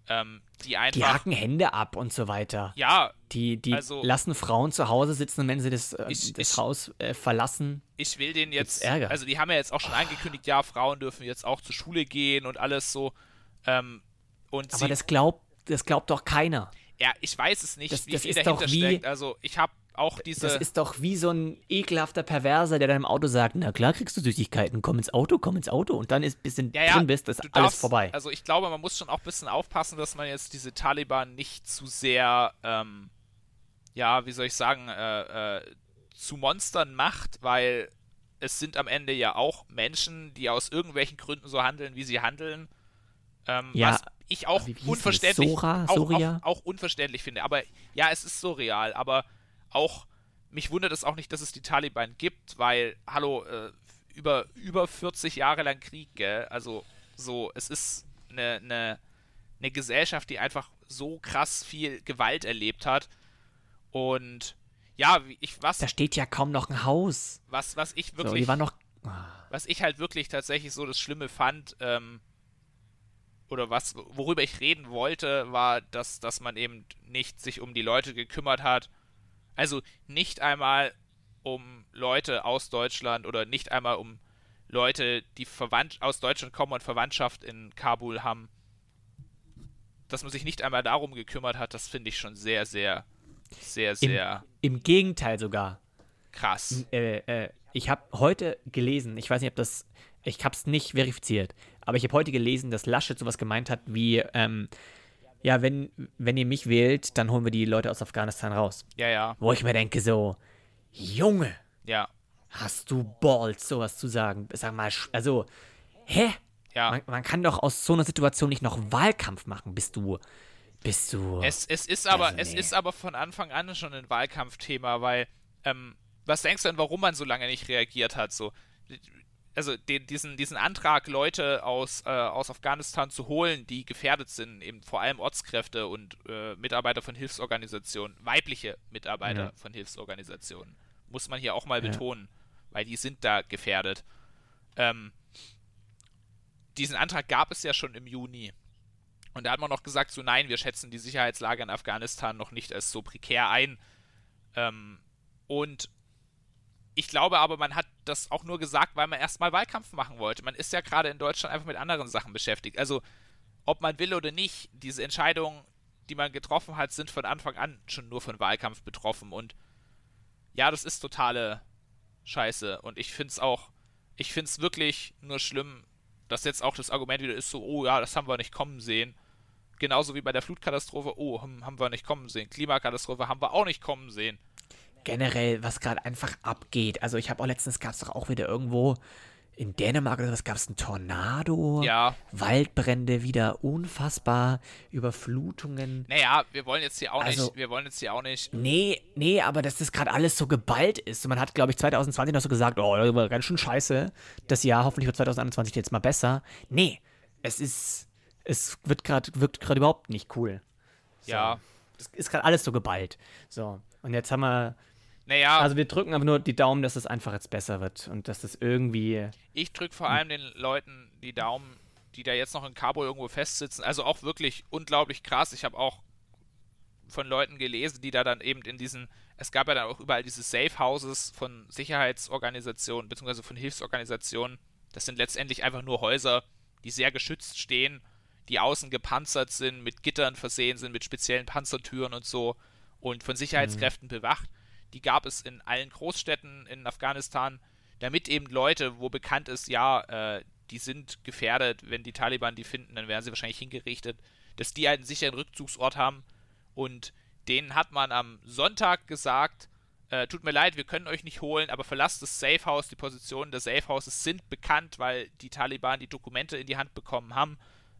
Ähm, die einfach. Die hacken Hände ab und so weiter. Ja. Die, die also, lassen Frauen zu Hause sitzen, wenn sie das, äh, ich, das ich, Haus äh, verlassen. Ich will den jetzt. Ärger. Also, die haben ja jetzt auch schon angekündigt, ja, Frauen dürfen jetzt auch zur Schule gehen und alles so. Ähm, und Aber sie, das glaubt, das glaubt doch keiner. Ja, ich weiß es nicht, Das- wie das viel ist dahinter doch wie- steckt. Also, ich habe auch diese. Das ist doch wie so ein ekelhafter Perverser, der dann im Auto sagt, na klar kriegst du Süßigkeiten, komm ins Auto, komm ins Auto und dann ist bis du ja, ja, drin bist, ist alles darfst- vorbei. Also ich glaube, man muss schon auch ein bisschen aufpassen, dass man jetzt diese Taliban nicht zu sehr, ähm, ja, wie soll ich sagen, äh, äh, zu Monstern macht, weil es sind am Ende ja auch Menschen, die aus irgendwelchen Gründen so handeln, wie sie handeln. Ähm, Ja, was ich auch unverständlich, Sora? auch, auch, auch unverständlich finde. Aber ja, es ist surreal, aber auch mich wundert es auch nicht, dass es die Taliban gibt, weil, hallo, äh, über, über 40 Jahre lang Krieg, gell? Also so, es ist eine, eine, eine Gesellschaft, die einfach so krass viel Gewalt erlebt hat. Und ja, wie ich, was, Da steht ja kaum noch ein Haus. was, was ich So, wirklich die waren noch. was ich halt wirklich tatsächlich so das Schlimme fand, ähm, oder was, worüber ich reden wollte, war, dass, dass man eben nicht sich um die Leute gekümmert hat. Also nicht einmal um Leute aus Deutschland oder nicht einmal um Leute, die verwandt aus Deutschland kommen und Verwandtschaft in Kabul haben. Dass man sich nicht einmal darum gekümmert hat, das finde ich schon sehr, sehr, sehr, Im, sehr Im Gegenteil sogar. krass. Äh, äh, ich habe heute gelesen, ich weiß nicht, ob das, ich habe es nicht verifiziert, aber ich habe heute gelesen, dass Laschet sowas gemeint hat wie, ähm, ja, wenn, wenn ihr mich wählt, dann holen wir die Leute aus Afghanistan raus. Ja, ja, Wo ich mir denke so, Junge, ja, hast du Balls, sowas zu sagen? Sag mal, also, hä? ja. Man, man kann doch aus so einer Situation nicht noch Wahlkampf machen, bist du, bist du... Es, es ist aber, Also, es nee. ist aber von Anfang an schon ein Wahlkampfthema, weil, ähm, was denkst du denn, warum man so lange nicht reagiert hat? So, also den, diesen, diesen Antrag, Leute aus, äh, aus Afghanistan zu holen, die gefährdet sind, eben vor allem Ortskräfte und äh, Mitarbeiter von Hilfsorganisationen, weibliche Mitarbeiter Ja. von Hilfsorganisationen, muss man hier auch mal Ja. betonen, weil die sind da gefährdet. Ähm, diesen Antrag gab es ja schon im Juni. Und da hat man noch gesagt, so nein, wir schätzen die Sicherheitslage in Afghanistan noch nicht als so prekär ein. Ähm, und ich glaube aber, man hat das auch nur gesagt, weil man erstmal Wahlkampf machen wollte. Man ist ja gerade in Deutschland einfach mit anderen Sachen beschäftigt. Also, ob man will oder nicht, diese Entscheidungen, die man getroffen hat, sind von Anfang an schon nur von Wahlkampf betroffen. Und ja, das ist totale Scheiße. Und ich finde es auch, ich finde es wirklich nur schlimm, dass jetzt auch das Argument wieder ist so, oh ja, das haben wir nicht kommen sehen. Genauso wie bei der Flutkatastrophe, oh, hm, haben wir nicht kommen sehen. Klimakatastrophe haben wir auch nicht kommen sehen. Generell, was gerade einfach abgeht. Also ich habe auch letztens gab es doch auch wieder irgendwo in Dänemark oder was gab es ein Tornado, Ja. Waldbrände wieder unfassbar, Überflutungen. Naja, wir wollen jetzt hier auch Also- nicht, wir wollen jetzt hier auch nicht. Nee, nee, aber dass das gerade alles so geballt ist. Und man hat, glaube ich, 2020 noch so gesagt, oh, das war ganz schön scheiße. Das Jahr, hoffentlich wird 2021 jetzt mal besser. Nee, es ist, es wird gerade, wirkt gerade überhaupt nicht cool. So. Ja. Es ist gerade alles so geballt. So. Und jetzt haben wir, Naja, also wir drücken aber nur die Daumen, dass es einfach jetzt besser wird und dass es irgendwie, ich drücke vor allem den Leuten die Daumen, die da jetzt noch in Kabul irgendwo festsitzen. Also auch wirklich unglaublich krass. Ich habe auch von Leuten gelesen, die da dann eben in diesen, es gab ja dann auch überall diese Safe Houses von Sicherheitsorganisationen beziehungsweise von Hilfsorganisationen. Das sind letztendlich einfach nur Häuser, die sehr geschützt stehen, die außen gepanzert sind, mit Gittern versehen sind, mit speziellen Panzertüren und so und von Sicherheitskräften bewacht. Die gab es in allen Großstädten in Afghanistan, damit eben Leute, wo bekannt ist, ja, äh, die sind gefährdet, wenn die Taliban die finden, dann werden sie wahrscheinlich hingerichtet, dass die halt einen sicheren Rückzugsort haben. Und denen hat man am Sonntag gesagt, äh, tut mir leid, wir können euch nicht holen, aber verlasst das Safe House. Die Positionen der Safe Houses sind bekannt, weil die Taliban die Dokumente in die Hand bekommen haben.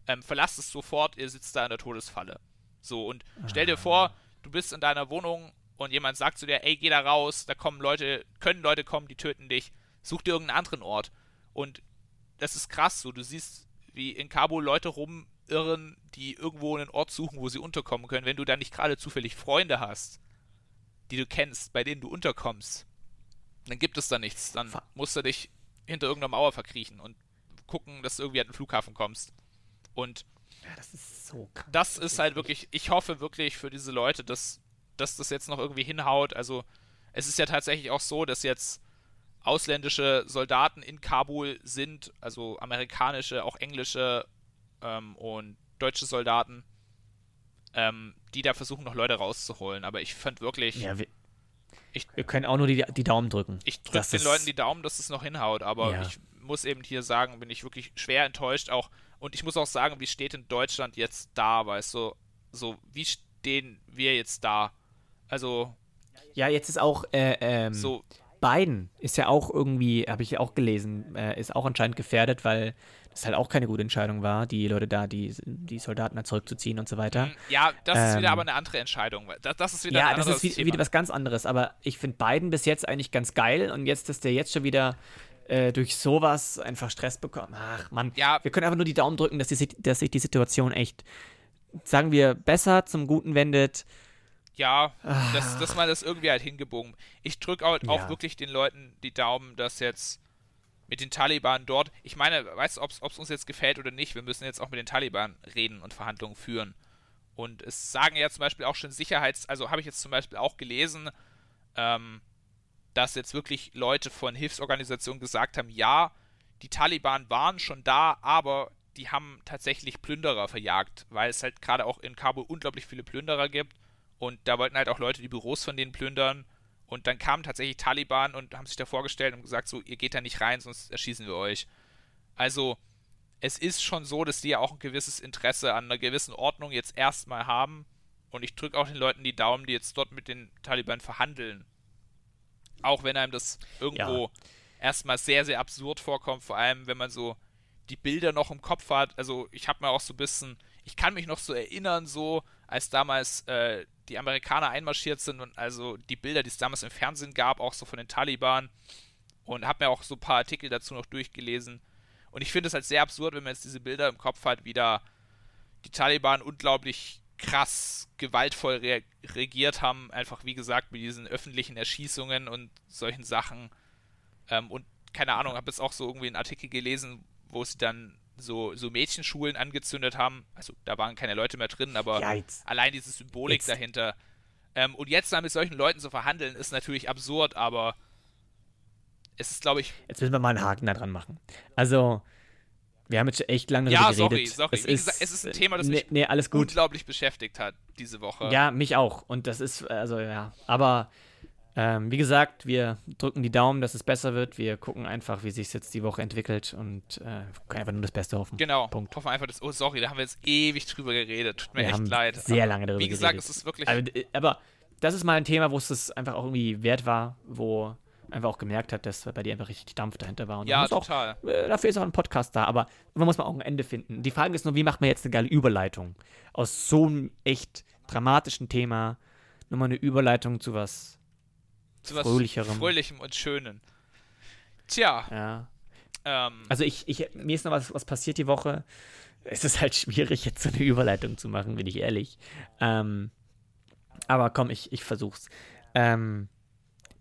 ähm, verlasst es sofort, ihr sitzt da in der Todesfalle. So, und stell dir vor, du bist in deiner Wohnung und jemand sagt zu dir, ey, geh da raus, da kommen Leute, können Leute kommen, die töten dich, such dir irgendeinen anderen Ort. Und das ist krass, so, du siehst, wie in Kabul Leute rumirren, die irgendwo einen Ort suchen, wo sie unterkommen können, wenn du da nicht gerade zufällig Freunde hast, die du kennst, bei denen du unterkommst, dann gibt es da nichts. Dann musst du dich hinter irgendeiner Mauer verkriechen und gucken, dass du irgendwie an den Flughafen kommst. Und ja, das ist so krass. Das, das ist halt wirklich, ich hoffe wirklich für diese Leute, dass, dass das jetzt noch irgendwie hinhaut. Also es ist ja tatsächlich auch so, dass jetzt ausländische Soldaten in Kabul sind, also amerikanische, auch englische ähm, und deutsche Soldaten, ähm, die da versuchen, noch Leute rauszuholen. Aber ich fand wirklich. Ja, wir, ich, wir können auch nur die, die Daumen drücken. Ich drücke den Leuten die Daumen, dass es noch hinhaut, aber ja. ich muss eben hier sagen, bin ich wirklich schwer enttäuscht. Auch, und ich muss auch sagen, wie steht in Deutschland jetzt da, weißt du? So, wie stehen wir jetzt da? Also. Ja, jetzt ist auch äh, ähm, so, Biden ist ja auch irgendwie, habe ich ja auch gelesen, äh, ist auch anscheinend gefährdet, weil das halt auch keine gute Entscheidung war, die Leute da, die, die Soldaten da zurückzuziehen und so weiter. Mhm. Ja, das ähm, ist wieder ähm, aber eine andere Entscheidung. Das, das ist wieder ja, das ist wie, wieder was ganz anderes. Aber ich finde Biden bis jetzt eigentlich ganz geil und jetzt, dass der jetzt schon wieder äh, durch sowas einfach Stress bekommt. Ach man, ja. wir können einfach nur die Daumen drücken, dass, die, dass sich die Situation echt, sagen wir, besser zum Guten wendet ja, ah. dass, dass man das irgendwie halt hingebogen. Ich drücke auch, auch wirklich den Leuten die Daumen, dass jetzt mit den Taliban dort, ich meine, weißt du, ob es uns jetzt gefällt oder nicht, wir müssen jetzt auch mit den Taliban reden und Verhandlungen führen. Und es sagen ja zum Beispiel auch schon Sicherheits-, also habe ich jetzt zum Beispiel auch gelesen, ähm, dass jetzt wirklich Leute von Hilfsorganisationen gesagt haben, ja, die Taliban waren schon da, aber die haben tatsächlich Plünderer verjagt, weil es halt gerade auch in Kabul unglaublich viele Plünderer gibt und da wollten halt auch Leute die Büros von denen plündern. Und dann kamen tatsächlich Taliban und haben sich da vorgestellt und gesagt, so, ihr geht da nicht rein, sonst erschießen wir euch. Also, es ist schon so, dass die ja auch ein gewisses Interesse an einer gewissen Ordnung jetzt erstmal haben. Und ich drücke auch den Leuten die Daumen, die jetzt dort mit den Taliban verhandeln. Auch wenn einem das irgendwo ja. erstmal sehr, sehr absurd vorkommt, vor allem wenn man so die Bilder noch im Kopf hat. Also ich habe mir auch so ein bisschen, ich kann mich noch so erinnern, so als damals äh, die Amerikaner einmarschiert sind und also die Bilder, die es damals im Fernsehen gab, auch so von den Taliban und habe mir auch so ein paar Artikel dazu noch durchgelesen. Und ich finde es halt sehr absurd, wenn man jetzt diese Bilder im Kopf hat, wie da die Taliban unglaublich krass gewaltvoll re regiert haben, einfach wie gesagt mit diesen öffentlichen Erschießungen und solchen Sachen. Ähm, und keine Ahnung, habe jetzt auch so irgendwie einen Artikel gelesen, wo sie dann so, so Mädchenschulen angezündet haben. Also da waren keine Leute mehr drin, aber ja, allein diese Symbolik jetzt. dahinter. Ähm, und jetzt dann mit solchen Leuten zu verhandeln, ist natürlich absurd, aber es ist, glaube ich. Jetzt müssen wir mal einen Haken da dran machen. Also, wir haben jetzt echt lange ja, darüber geredet. Ja, sorry, sorry. Es ist, gesagt, es ist ein Thema, das mich nee, nee, unglaublich beschäftigt hat diese Woche. Ja, mich auch. Und das ist, also ja. Aber ähm, wie gesagt, wir drücken die Daumen, dass es besser wird. Wir gucken einfach, wie sich jetzt die Woche entwickelt und äh, können einfach nur das Beste hoffen. Genau. Punkt. Hoffen einfach, dass. Oh, sorry, da haben wir jetzt ewig drüber geredet. Tut mir wir echt leid. Sehr lange darüber geredet. Wie gesagt, geredet. es ist wirklich. Aber, äh, aber, das ist mal ein Thema, wo es einfach auch irgendwie wert war, wo einfach auch gemerkt hat, dass bei dir einfach richtig Dampf dahinter war. Und ja, total. Auch, äh, dafür ist auch ein Podcast da, aber man muss mal auch ein Ende finden. Die Frage ist nur, wie macht man jetzt eine geile Überleitung aus so einem echt dramatischen Thema? Nochmal eine Überleitung zu was zu was Fröhlicherem. Fröhlichem und Schönen. Tja. Ja. Ähm, also ich, ich, mir ist noch was, was passiert die Woche. Es ist halt schwierig, jetzt so eine Überleitung zu machen, bin ich ehrlich. Ähm, aber komm, ich, ich versuch's. Ähm,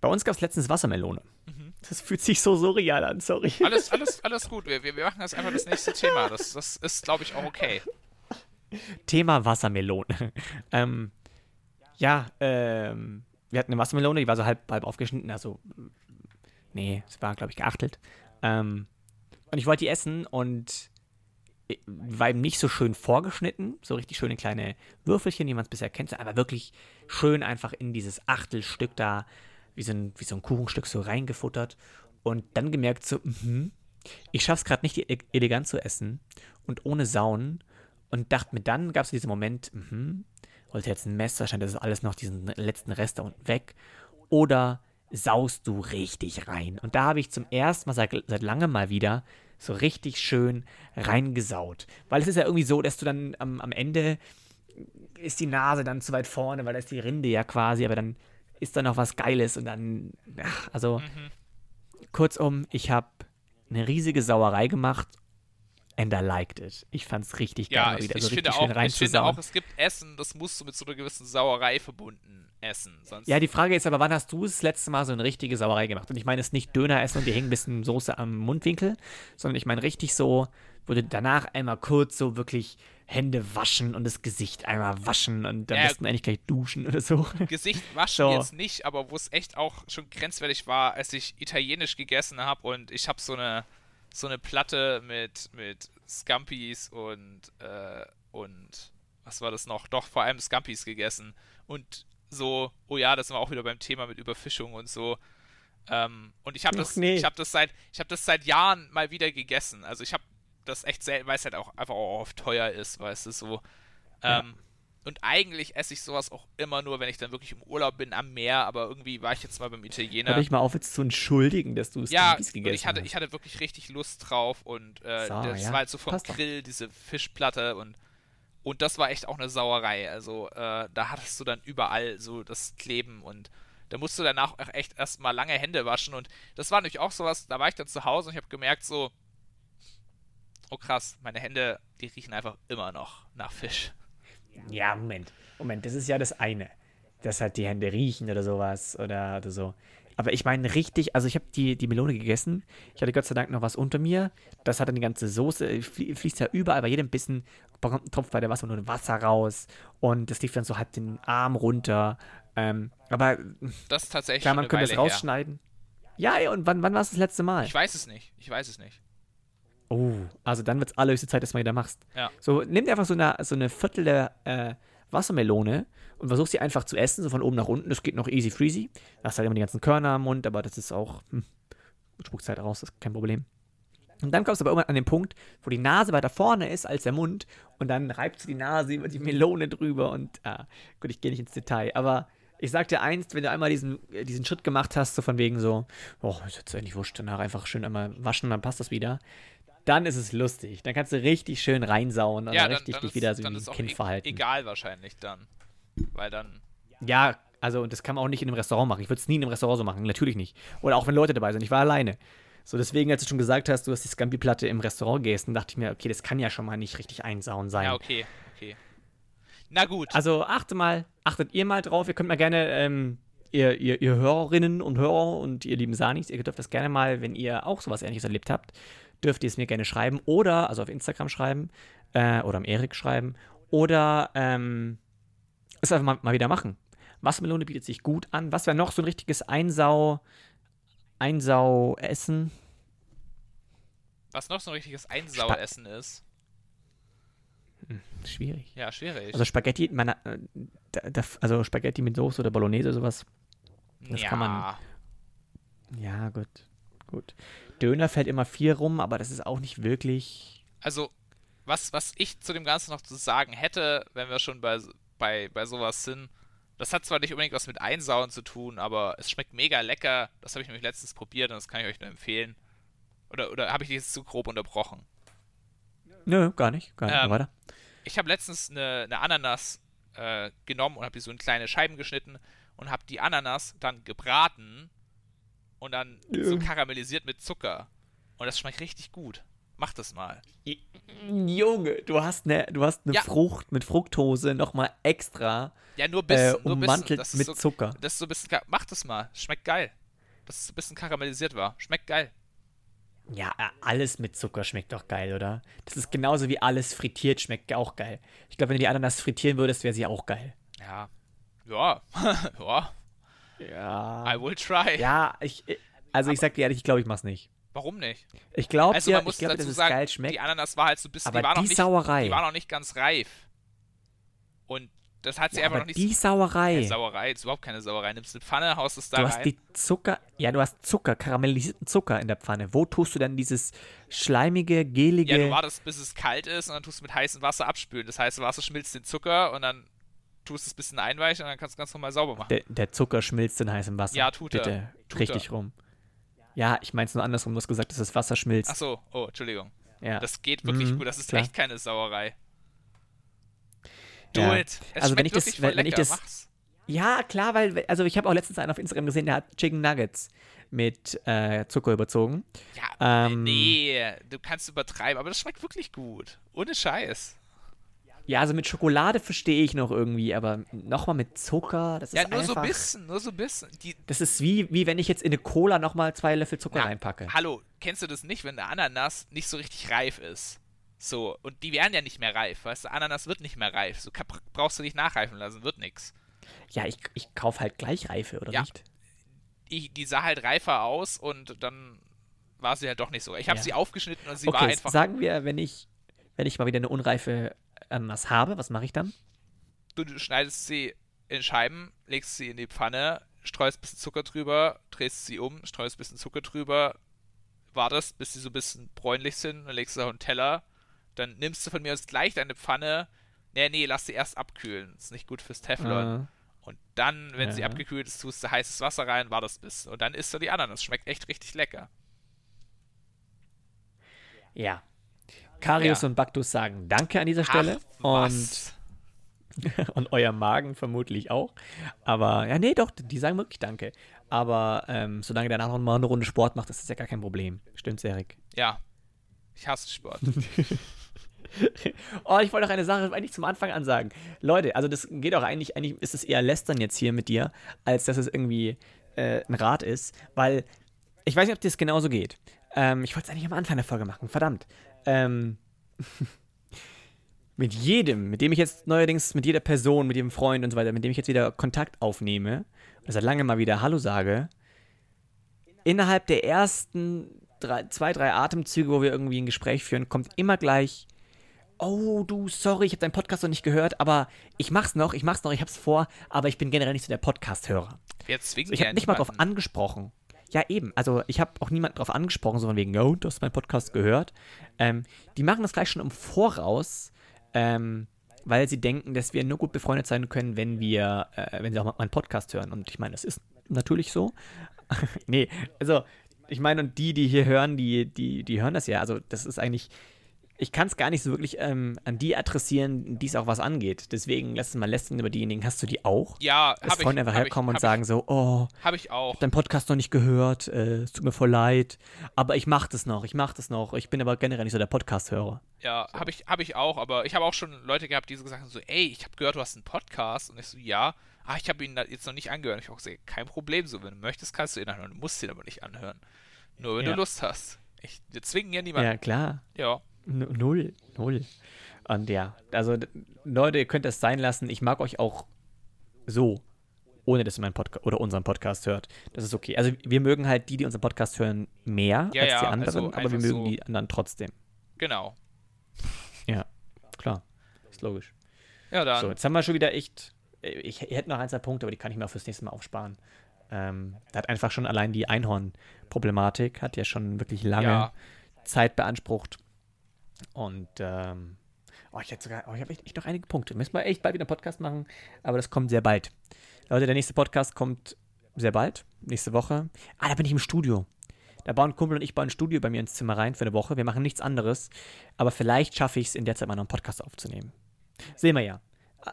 bei uns gab es letztens Wassermelone. Mhm. Das fühlt sich so surreal an, sorry. Alles, alles, alles gut. Wir, wir machen das einfach das nächste Thema. Das, das ist, glaube ich, auch okay. Thema Wassermelone. ähm, ja, ähm, wir hatten eine Wassermelone, die war so halb, halb aufgeschnitten, also nee, es war, glaube ich, geachtelt. Ähm, und ich wollte die essen und war eben nicht so schön vorgeschnitten, so richtig schöne kleine Würfelchen, wie man es bisher kennt, aber wirklich schön einfach in dieses Achtelstück da, wie so ein, wie so ein Kuchenstück so reingefuttert und dann gemerkt so, mh, ich schaff's gerade nicht e-, elegant zu essen und ohne Sauen und dachte mir, dann gab es diesen Moment, mh, wollte jetzt ein Messer, scheint das ist alles noch diesen letzten Rest da unten weg. Oder saust du richtig rein? Und da habe ich zum ersten Mal seit, seit langem mal wieder so richtig schön reingesaut. Weil es ist ja irgendwie so, dass du dann am, am Ende ist die Nase dann zu weit vorne, weil da ist die Rinde ja quasi, aber dann ist da noch was Geiles und dann, ach, also Mhm. kurzum, ich habe eine riesige Sauerei gemacht I liked it. Ich fand's richtig geil, Ja, ich, wieder ich, so finde richtig auch, ich finde auch, es gibt Essen, das musst du mit so einer gewissen Sauerei verbunden essen. Sonst Ja, die Frage ist aber, wann hast du das letzte Mal so eine richtige Sauerei gemacht? Und ich meine jetzt nicht Döner essen und dir hängt ein bisschen Soße am Mundwinkel, sondern ich meine richtig so, du danach einmal kurz so wirklich Hände waschen und das Gesicht einmal waschen und dann Ja, besten eigentlich gleich duschen oder so. Gesicht waschen So. jetzt nicht, aber wo es echt auch schon grenzwertig war, als ich italienisch gegessen habe und ich habe so eine so eine Platte mit mit Scampis und äh, und was war das noch? Doch vor allem Scampis gegessen und so, oh ja, das sind wir auch wieder beim Thema mit Überfischung und so. Ähm, und ich habe das, nee. ich habe das seit, ich habe das seit Jahren mal wieder gegessen. Also ich habe das echt selten, weil es halt auch einfach auch oft teuer ist, weißt du so. Ja. Und eigentlich esse ich sowas auch immer nur, wenn ich dann wirklich im Urlaub bin am Meer, aber irgendwie war ich jetzt mal beim Hör Italiener. dich mal auf, jetzt zu entschuldigen, dass du es Ja, gegessen und ich hatte, hast. ich hatte wirklich richtig Lust drauf und äh, So, das ja. war halt so vom Passt doch. Grill, diese Fischplatte und und das war echt auch eine Sauerei. Also äh, da hattest du dann überall so das Kleben und da musst du danach auch echt erstmal lange Hände waschen und das war natürlich auch sowas, da war ich dann zu Hause und ich habe gemerkt so, oh krass, meine Hände, die riechen einfach immer noch nach Fisch. Ja, Moment. Moment, das ist ja das eine. Dass halt die Hände riechen oder sowas oder, oder so. Aber ich meine richtig, also ich habe die, die Melone gegessen. Ich hatte Gott sei Dank noch was unter mir. Das hat dann die ganze Soße, flie fließt ja überall bei jedem Bissen, kommt ein Tropf bei der Wasser nur Wasser raus. Und das lief dann so halb den Arm runter. Ähm, aber Das ist tatsächlich klar, man könnte das Weile her. rausschneiden. Ja, ey, und wann, wann war es das letzte Mal? Ich weiß es nicht. Ich weiß es nicht. Oh, also dann wird es allerhöchste Zeit, dass du mal wieder machst. Ja. So, nimm dir einfach so eine, so eine Viertel der äh, Wassermelone und versuch sie einfach zu essen, so von oben nach unten. Das geht noch easy freezy. Du hast halt immer die ganzen Körner am Mund, aber das ist auch, hm, spuckt halt raus, das ist kein Problem. Und dann kommst du aber irgendwann an den Punkt, wo die Nase weiter vorne ist als der Mund und dann reibst du die Nase über die Melone drüber und, ah, gut, ich gehe nicht ins Detail, aber ich sag dir eins, wenn du einmal diesen, äh, diesen Schritt gemacht hast, so von wegen so, oh, ist jetzt eigentlich wurscht, danach einfach schön einmal waschen, dann passt das wieder, dann ist es lustig. Dann kannst du richtig schön reinsauen und Ja, dann richtig dann dich ist, wieder so dann wie ein Kind e verhalten. egal wahrscheinlich dann. Weil dann. Ja, also das kann man auch nicht in einem Restaurant machen. Ich würde es nie in einem Restaurant so machen, natürlich nicht. Oder auch wenn Leute dabei sind. Ich war alleine. So, deswegen, als du schon gesagt hast, du hast die Scampi-Platte im Restaurant gegessen, dachte ich mir, okay, das kann ja schon mal nicht richtig einsauen sein. Ja, okay, okay. Na gut. Also achte mal, achtet ihr mal drauf. Ihr könnt mal gerne, ähm, ihr, ihr, ihr Hörerinnen und Hörer und ihr lieben Sanis, ihr dürft das gerne mal, wenn ihr auch sowas ähnliches erlebt habt, dürft ihr es mir gerne schreiben oder, also auf Instagram schreiben äh, oder am Erik schreiben oder ähm, es einfach mal, mal wieder machen. Wassermelone bietet sich gut an. Was wäre noch so ein richtiges Einsau, Einsau-Essen? Was noch so ein richtiges Einsaueressen ist. Schwierig. Ja, schwierig. Also Spaghetti, meine, äh, also Spaghetti mit Soße oder Bolognese, sowas. das ja. kann man- Ja, gut. Gut. Döner fällt immer viel rum, aber das ist auch nicht wirklich. Also, was, was ich zu dem Ganzen noch zu sagen hätte, wenn wir schon bei, bei, bei sowas sind, das hat zwar nicht unbedingt was mit Einsauen zu tun, aber es schmeckt mega lecker. Das habe ich nämlich letztens probiert und das kann ich euch nur empfehlen. Oder, oder habe ich dich jetzt zu grob unterbrochen? Nö, gar nicht. Gar nicht. Ähm, weiter. Ich habe letztens eine, eine Ananas äh, genommen und habe die so in kleine Scheiben geschnitten und habe die Ananas dann gebraten und dann Ja. so karamellisiert mit Zucker. Und das schmeckt richtig gut. Mach das mal. Junge, du hast eine, du hast eine Ja. Frucht mit Fructose nochmal extra Ja, nur bis, äh, nur ummantelt bisschen, das ist mit so, Zucker. Das ist so ein bisschen. Mach das mal. Schmeckt geil. Dass es so ein bisschen karamellisiert war. Schmeckt geil. Ja, alles mit Zucker schmeckt doch geil, oder? Das ist genauso wie alles frittiert schmeckt auch geil. Ich glaube, wenn du die Ananas frittieren würdest, wäre sie auch geil. Ja. Ja. ja. Ja. I will try. Ja, ich, äh, also ich sag dir ehrlich, ich glaube, ich mach's nicht. Warum nicht? Ich glaube Also man muss ich glaube, dazu dass es sagen, geil schmeckt. die Ananas war halt so ein bisschen, Aber die war noch die nicht, Sauerei. die war noch nicht ganz reif. Und das hat sie Ja, einfach noch nicht die Sauerei. Keine Sauerei, ist überhaupt keine Sauerei. Nimmst eine Pfanne, haust es da Du rein. hast die Zucker, ja, du hast Zucker, karamellisierten Zucker in der Pfanne. Wo tust du dann dieses schleimige, gelige. ja, du wartest, bis es kalt ist und dann tust du mit heißem Wasser abspülen. Das heißt, Wasser schmilzt den Zucker und dann tust es ein bisschen einweichen und dann kannst du ganz normal sauber machen. der, der Zucker schmilzt in heißem Wasser. Ja, tut er. Bitte, Tut richtig rum. Ja, ich meine es nur andersrum. Du hast gesagt, dass das Wasser schmilzt. Ach so, oh, Entschuldigung. ja. Das geht wirklich Mhm, gut. Das ist klar. echt keine Sauerei. Do Ja. it. Es Also wenn ich das- wenn- wenn ich das- Mach's. Ja, klar, weil, also ich habe auch letztens einen auf Instagram gesehen, der hat Chicken Nuggets mit äh, Zucker überzogen. Ja, Ähm, nee, du kannst übertreiben, aber das schmeckt wirklich gut. Ohne Scheiß. Ja, also mit Schokolade verstehe ich noch irgendwie, aber nochmal mit Zucker, das ist Ja, nur einfach, so ein bisschen, nur so ein bisschen. Die, Das ist wie, wie wenn ich jetzt in eine Cola nochmal zwei Löffel Zucker Na, reinpacke. Hallo, kennst du das nicht, wenn eine Ananas nicht so richtig reif ist? So, und die werden ja nicht mehr reif, weißt du, Ananas wird nicht mehr reif. So brauchst du nicht nachreifen lassen, wird nix. Ja, ich, ich kaufe halt gleich Reife, oder Ja. nicht? Die, die sah halt reifer aus und dann war sie halt doch nicht so. Ich habe Ja. sie aufgeschnitten und sie war Okay, einfach. sagen wir, wenn ich, wenn ich mal wieder eine unreife Ananas habe, was mache ich dann? Du, du schneidest sie in Scheiben, legst sie in die Pfanne, streust ein bisschen Zucker drüber, drehst sie um, streust ein bisschen Zucker drüber, wartest, bis sie so ein bisschen bräunlich sind, dann legst du sie auf den Teller, dann nimmst du von mir aus gleich deine Pfanne. Nee, nee, lass sie erst abkühlen. Ist nicht gut fürs Teflon. Äh, Und dann, wenn sie Ja. abgekühlt ist, tust du heißes Wasser rein, wartest ein bisschen. Und dann isst du die Ananas. Schmeckt echt richtig lecker. ja. Karius Ja. und Baktus sagen Danke an dieser Stelle. Ach, und, und euer Magen vermutlich auch. Aber, ja, nee, doch, die sagen wirklich Danke. Aber ähm, solange der nachher noch mal eine Runde Sport macht, ist das ja gar kein Problem. Stimmt's, Erik? Ja. Ich hasse Sport. Oh, ich wollte noch eine Sache eigentlich zum Anfang an sagen. Leute, also das geht auch eigentlich, eigentlich ist es eher Lästern jetzt hier mit dir, als dass es irgendwie äh, ein Rat ist, weil ich weiß nicht, ob dir das genauso geht. Ähm, ich wollte es eigentlich am Anfang der Folge machen, verdammt. Ähm, mit jedem, mit dem ich jetzt neuerdings, mit jeder Person, mit jedem Freund und so weiter, mit dem ich jetzt wieder Kontakt aufnehme, und seit langem mal wieder Hallo sage, innerhalb der ersten drei, zwei, drei Atemzüge, wo wir irgendwie ein Gespräch führen, kommt immer gleich, oh du, sorry, ich habe deinen Podcast noch nicht gehört, aber ich mach's noch, ich mach's noch, ich hab's vor, aber ich bin generell nicht so der Podcast-Hörer. Wir zwingen Ich ja habe nicht mal drauf angesprochen. Ja, eben. Also ich habe auch niemanden drauf angesprochen, sondern wegen, oh, du hast meinen Podcast gehört. Ähm, die machen das gleich schon im Voraus, ähm, weil sie denken, dass wir nur gut befreundet sein können, wenn wir, äh, wenn sie auch meinen Podcast hören. Und ich meine, das ist natürlich so. nee, also ich meine, und die, die hier hören, die, die, die hören das ja. Also das ist eigentlich, ich kann es gar nicht so wirklich ähm, an die adressieren, die es auch was angeht. Deswegen lass es mal lästern über diejenigen. Hast du die auch? Ja, habe ich. Freunde einfach hab herkommen ich, und sagen so, oh, Ich, habe ich auch. deinen Podcast noch nicht gehört, äh, es tut mir voll leid, aber ich mach das noch, ich mach das noch. Ich bin aber generell nicht so der Podcast-Hörer. Ja, habe ich, hab ich auch, aber ich habe auch schon Leute gehabt, die so gesagt haben, so, ey, ich habe gehört, du hast einen Podcast. Und ich so, ja. Ah, ich habe ihn jetzt noch nicht angehört. Ich habe auch gesagt, kein Problem, so, wenn du möchtest, kannst du ihn anhören. Du musst ihn aber nicht anhören. Nur wenn Ja. du Lust hast. Ich, wir zwingen ja niemanden. Ja, klar. Ja. Null, null. Und ja, also Leute, ihr könnt das sein lassen. Ich mag euch auch so, ohne dass ihr meinen Podcast oder unseren Podcast hört. Das ist okay. Also wir mögen halt die, die unseren Podcast hören, mehr Ja, als ja, die anderen, also aber wir mögen so- die anderen trotzdem. Genau. Ja, klar. Ist logisch. Ja, dann. So, jetzt haben wir schon wieder echt. Ich, ich hätte noch ein, zwei Punkte, aber die kann ich mir auch fürs nächste Mal aufsparen. Ähm, da hat einfach schon allein die Einhorn-Problematik, hat ja schon wirklich lange Ja. Zeit beansprucht. Und ähm, oh, ich hätte sogar, oh, ich habe echt, echt noch einige Punkte. Müssen wir echt bald wieder einen Podcast machen, aber das kommt sehr bald. Leute, der nächste Podcast kommt sehr bald, nächste Woche. Ah, da bin ich im Studio. Da bauen Kumpel und ich bauen ein Studio bei mir ins Zimmer rein für eine Woche. Wir machen nichts anderes, aber vielleicht schaffe ich es in der Zeit mal noch einen Podcast aufzunehmen. Sehen wir ja.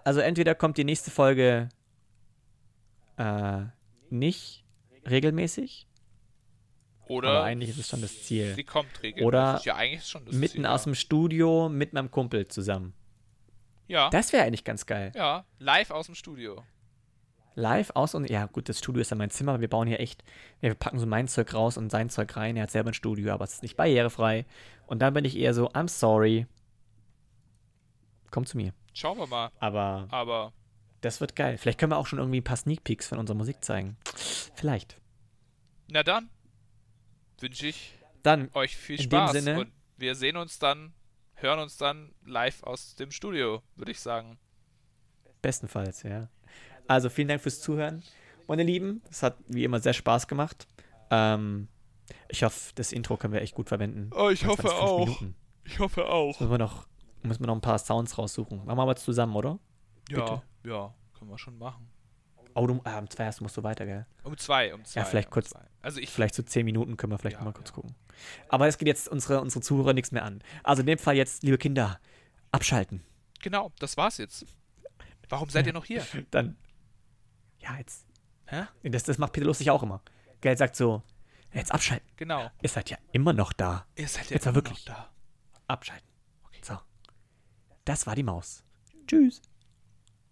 Also entweder kommt die nächste Folge äh, nicht regelmäßig, Oder aber eigentlich ist es schon das Ziel. sie kommt regelmäßig. Oder ja, eigentlich ist schon das Mitten Ziel, aus dem Studio mit meinem Kumpel zusammen. Ja. Das wäre eigentlich ganz geil. Ja, live aus dem Studio. Live aus und ja, gut, das Studio ist ja mein Zimmer. Wir bauen hier echt, wir packen so mein Zeug raus und sein Zeug rein. Er hat selber ein Studio, aber es ist nicht barrierefrei. Und dann bin ich eher so, I'm sorry. Komm zu mir. Schauen wir mal. Aber Aber das wird geil. Vielleicht können wir auch schon irgendwie ein paar Sneak Peeks von unserer Musik zeigen. Vielleicht. na dann wünsche ich Dann, euch viel Spaß Sinne- und wir sehen uns dann, hören uns dann live aus dem Studio, würde ich sagen. bestenfalls, ja. Also vielen Dank fürs Zuhören, meine Lieben. Es hat wie immer sehr Spaß gemacht. Ähm, ich hoffe, das Intro können wir echt gut verwenden. Oh, ich hoffe auch. Minuten. Ich hoffe auch. Müssen wir noch, müssen wir noch ein paar Sounds raussuchen. Machen wir aber zusammen, oder? Ja, Bitte. ja, können wir schon machen. Oh, du, äh, um zwei erst musst du weiter, gell? Um zwei, um zwei. vielleicht um kurz- Zwei. Also ich, Vielleicht so zehn Minuten können wir vielleicht Ja, mal kurz ja. gucken. Aber es geht jetzt unsere, unsere Zuhörer nichts mehr an. Also in dem Fall jetzt, liebe Kinder, abschalten. genau, das war's jetzt. Warum seid ihr noch hier? Dann, ja, jetzt. Hä? Das, das macht Peter lustig auch immer. Gell, sagt so, jetzt abschalten. Genau. Ihr seid ja immer noch da. Ihr seid ja Jetzt immer wirklich. noch da. Abschalten. So. Das war die Maus. Tschüss.